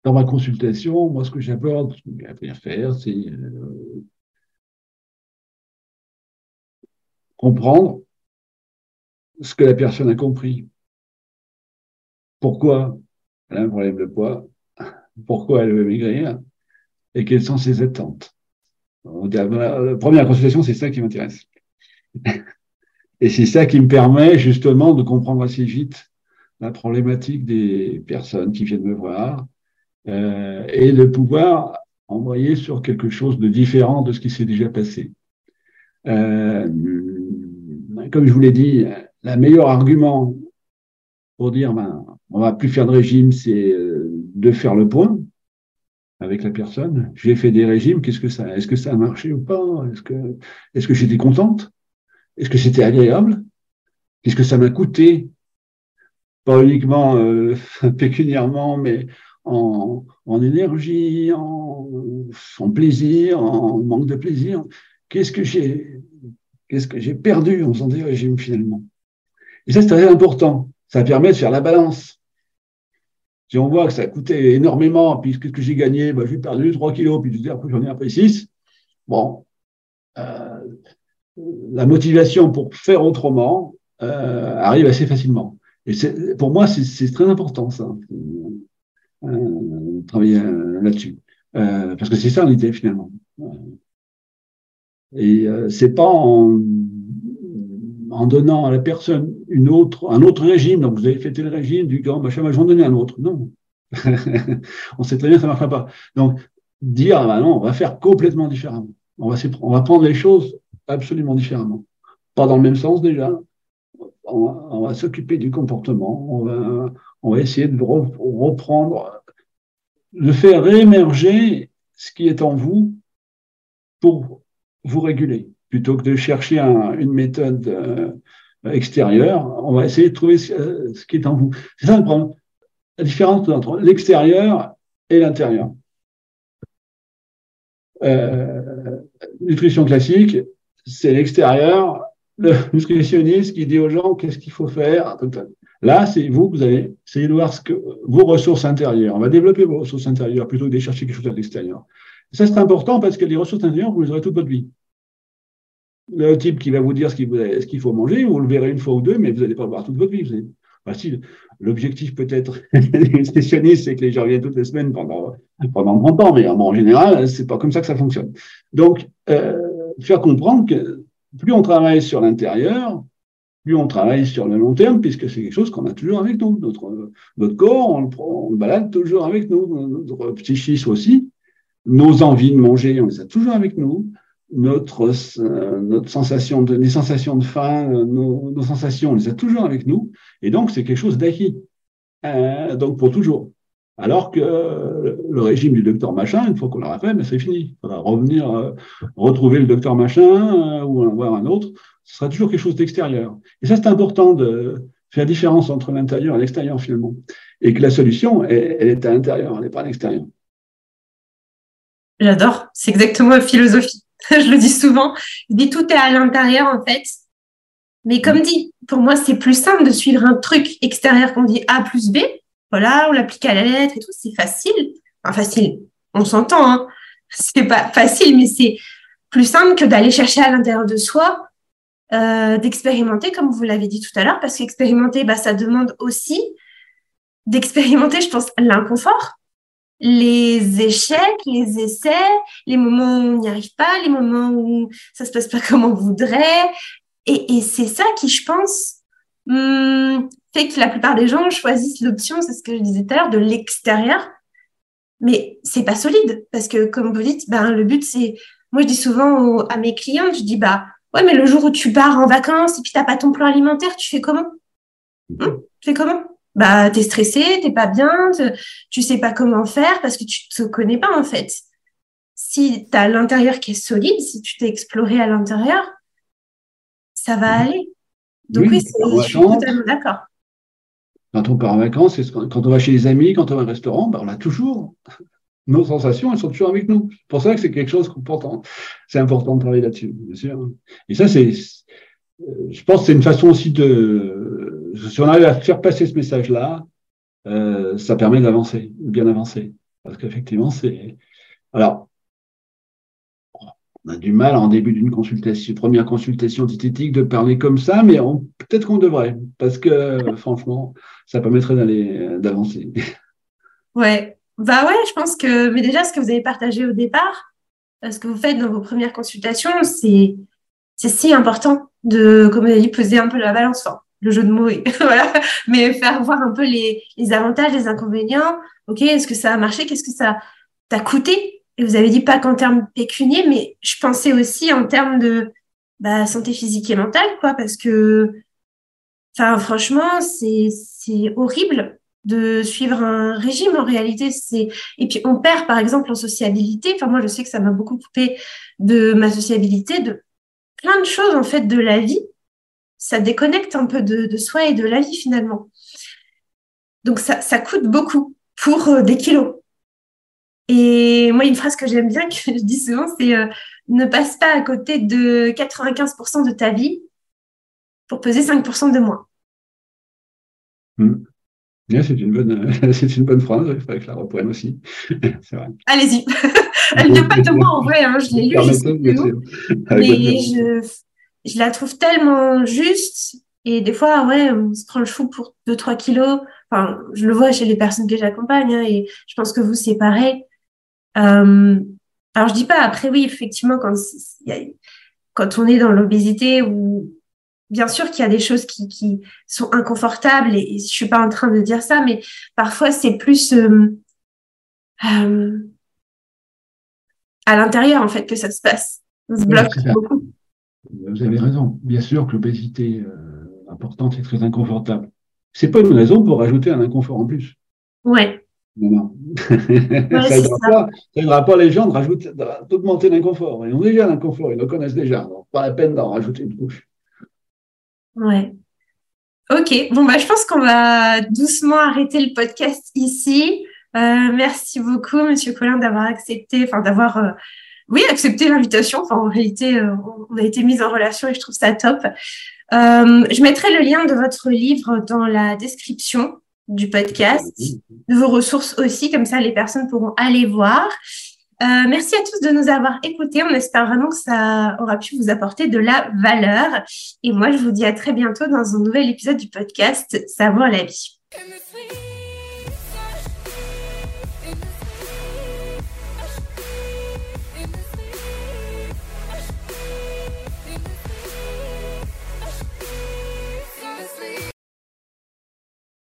Dans ma consultation, moi, ce que j'aborde, ce que j'ai faire, c'est euh, comprendre ce que la personne a compris. Pourquoi elle a un problème de poids, pourquoi elle veut maigrir? Et quelles sont ses attentes? La première consultation, c'est ça qui m'intéresse. Et c'est ça qui me permet justement de comprendre assez vite la problématique des personnes qui viennent me voir euh, et de pouvoir envoyer sur quelque chose de différent de ce qui s'est déjà passé. Euh, comme je vous l'ai dit, le meilleur argument pour dire ben, on va plus faire de régime, c'est euh, de faire le point avec la personne. J'ai fait des régimes, qu'est-ce que ça, est-ce que ça a marché ou pas? Est-ce que, est-ce que j'étais contente? Est-ce que c'était agréable? Qu'est-ce que ça m'a coûté? Pas uniquement euh, pécuniairement, mais en, énergie, en, plaisir, en manque de plaisir. Qu'est-ce que j'ai, qu'est-ce que j'ai perdu en faisant des régimes finalement? Et ça, c'est très important. Ça permet de faire la balance. Si on voit que ça a coûté énormément, puis qu'est-ce que j'ai gagné? Ben, J'ai perdu 3 kilos, puis j'en ai après 6. Bon, euh, la motivation pour faire autrement euh, arrive assez facilement. Et pour moi, c'est très important, ça, euh, travailler là-dessus. parce que c'est ça l'idée, finalement. Et c'est pas en en donnant à la personne une autre, un autre régime, donc vous avez fait le régime du grand machin, je vais en donner un autre. Non. on sait très bien que ça ne marchera pas. Donc, dire, ah ben non, on va faire complètement différemment. On va, on va prendre les choses absolument différemment. Pas dans le même sens déjà. On va, s'occuper du comportement. On va, on va essayer de reprendre, de faire réémerger ce qui est en vous pour vous réguler plutôt que de chercher une méthode euh, extérieure, on va essayer de trouver ce, qui est en vous. C'est ça le problème. La différence entre l'extérieur et l'intérieur. Euh, nutrition classique, c'est l'extérieur, le nutritionniste qui dit aux gens qu'est-ce qu'il faut faire? Là, c'est vous, vous allez essayer de voir ce que, vos ressources intérieures. On va développer vos ressources intérieures plutôt que de chercher quelque chose à l'extérieur. Ça, c'est important parce que les ressources intérieures, vous les aurez toute votre vie le type qui va vous dire ce qu'il faut manger, vous le verrez une fois ou deux, mais vous n'allez pas le voir toute votre vie. L'objectif peut-être des nutritionnistes, c'est que les gens viennent toutes les semaines pendant, pendant 30 ans, mais en général, c'est pas comme ça que ça fonctionne. Donc, euh, faire comprendre que plus on travaille sur l'intérieur, plus on travaille sur le long terme, puisque c'est quelque chose qu'on a toujours avec nous. Notre, corps, on le, on le balade toujours avec nous, notre psychisme aussi. Nos envies de manger, on les a toujours avec nous notre, euh, sensation de, les sensations de faim, euh, nos, sensations, on les a toujours avec nous, et donc c'est quelque chose d'acquis, euh, donc pour toujours. Alors que le régime du docteur machin, une fois qu'on l'aura fait, ben c'est fini. Il faudra revenir retrouver le docteur machin ou en voir un autre. Ce sera toujours quelque chose d'extérieur. Et ça, c'est important de faire la différence entre l'intérieur et l'extérieur finalement. Et que la solution, elle, est à l'intérieur, elle n'est pas à l'extérieur. J'adore. C'est exactement la philosophie. je le dis souvent, je dis tout est à l'intérieur en fait. Mais comme dit, pour moi, c'est plus simple de suivre un truc extérieur qu'on dit A plus B. Voilà, on l'applique à la lettre et tout, c'est facile. Enfin, facile, on s'entend, hein. C'est pas facile, mais c'est plus simple que d'aller chercher à l'intérieur de soi, euh, d'expérimenter, comme vous l'avez dit tout à l'heure, parce qu'expérimenter, bah, ça demande aussi d'expérimenter, je pense, l'inconfort. les échecs, les essais, les moments où on n'y arrive pas, les moments où ça se passe pas comme on voudrait. Et, c'est ça qui, je pense, hum, fait que la plupart des gens choisissent l'option, c'est ce que je disais tout à l'heure, de l'extérieur. Mais c'est pas solide parce que, comme vous dites, ben, le but, c'est, moi, je dis souvent à mes clients, je dis, bah, ouais, mais le jour où tu pars en vacances et puis t'as pas ton plan alimentaire, tu fais comment? Hum, tu fais comment? bah t'es stressé, t'es pas bien, tu sais pas comment faire parce que tu te connais pas en fait. Si tu as l'intérieur qui est solide, si tu t'es exploré à l'intérieur, ça va aller. Donc oui, je suis totalement d'accord. Quand on part en vacances, quand on va chez les amis, quand on va au restaurant, bah, on a toujours nos sensations, elles sont toujours avec nous. C'est pour ça que c'est quelque chose qu'important. C'est important de travailler là-dessus, bien sûr. Et ça, c'est, euh, je pense, que c'est une façon aussi de si on arrive à faire passer ce message-là, euh, ça permet d'avancer, bien avancer. Parce qu'effectivement, c'est. Alors, on a du mal en début d'une consultation, première consultation diététique de parler comme ça, mais peut-être qu'on devrait, parce que franchement, ça permettrait d'aller d'avancer. Ouais, bah ouais, je pense que, mais déjà, ce que vous avez partagé au départ, ce que vous faites dans vos premières consultations, c'est c'est si important de, comme vous avez dit, poser un peu la balance. Enfin, le jeu de mots, voilà, mais faire voir un peu les, les avantages, les inconvénients. Ok, est-ce que ça a marché? Qu'est-ce que ça t'a coûté? Et vous avez dit pas qu'en termes pécuniers, mais je pensais aussi en termes de bah, santé physique et mentale, quoi, parce que, enfin, franchement, c'est c'est horrible de suivre un régime en réalité. C'est et puis on perd par exemple en sociabilité. Enfin, moi, je sais que ça m'a beaucoup coupé de ma sociabilité, de plein de choses en fait de la vie ça déconnecte un peu de, soi et de la vie finalement. Donc ça, ça coûte beaucoup pour euh, des kilos. Et moi, une phrase que j'aime bien, que je dis souvent, c'est euh, ne passe pas à côté de 95% de ta vie pour peser 5% de moins. C'est une bonne, c'est une bonne phrase. Il faudrait que je la reprenne aussi. Allez-y. Elle vient pas de moi en vrai. Hein, je l'ai lu. Mais je, je la trouve tellement juste. Et des fois, ouais, on se prend le chou pour 2-3 kilos. Enfin, je le vois chez les personnes que j'accompagne, hein, et je pense que vous, c'est pareil. Euh, alors, je dis pas, après, oui, effectivement, quand, quand on est dans l'obésité, ou bien sûr qu'il y a des choses qui, qui sont inconfortables, et, je suis pas en train de dire ça, mais parfois, c'est plus euh, euh, à l'intérieur, en fait, que ça se passe. On se bloque beaucoup. Vous avez raison. Bien sûr que l'obésité euh, importante est très inconfortable. C'est pas une raison pour rajouter un inconfort en plus. Ouais. Non, ça n'aidera pas, les gens de rajouter, d'augmenter l'inconfort. Ils ont déjà l'inconfort, ils le connaissent déjà. Donc, pas la peine d'en rajouter une couche. Ouais. Ok. Bon, bah, je pense qu'on va doucement arrêter le podcast ici. Euh, merci beaucoup, Monsieur Colin, d'avoir accepté, enfin, d'avoir euh, oui, accepter l'invitation. Enfin, en réalité, euh, on a été mis en relation et je trouve ça top. Euh, je mettrai le lien de votre livre dans la description du podcast, de vos ressources aussi, comme ça les personnes pourront aller voir. Euh, merci à tous de nous avoir écoutés. On espère vraiment que ça aura pu vous apporter de la valeur. Et moi, je vous dis à très bientôt dans un nouvel épisode du podcast Savoir la vie.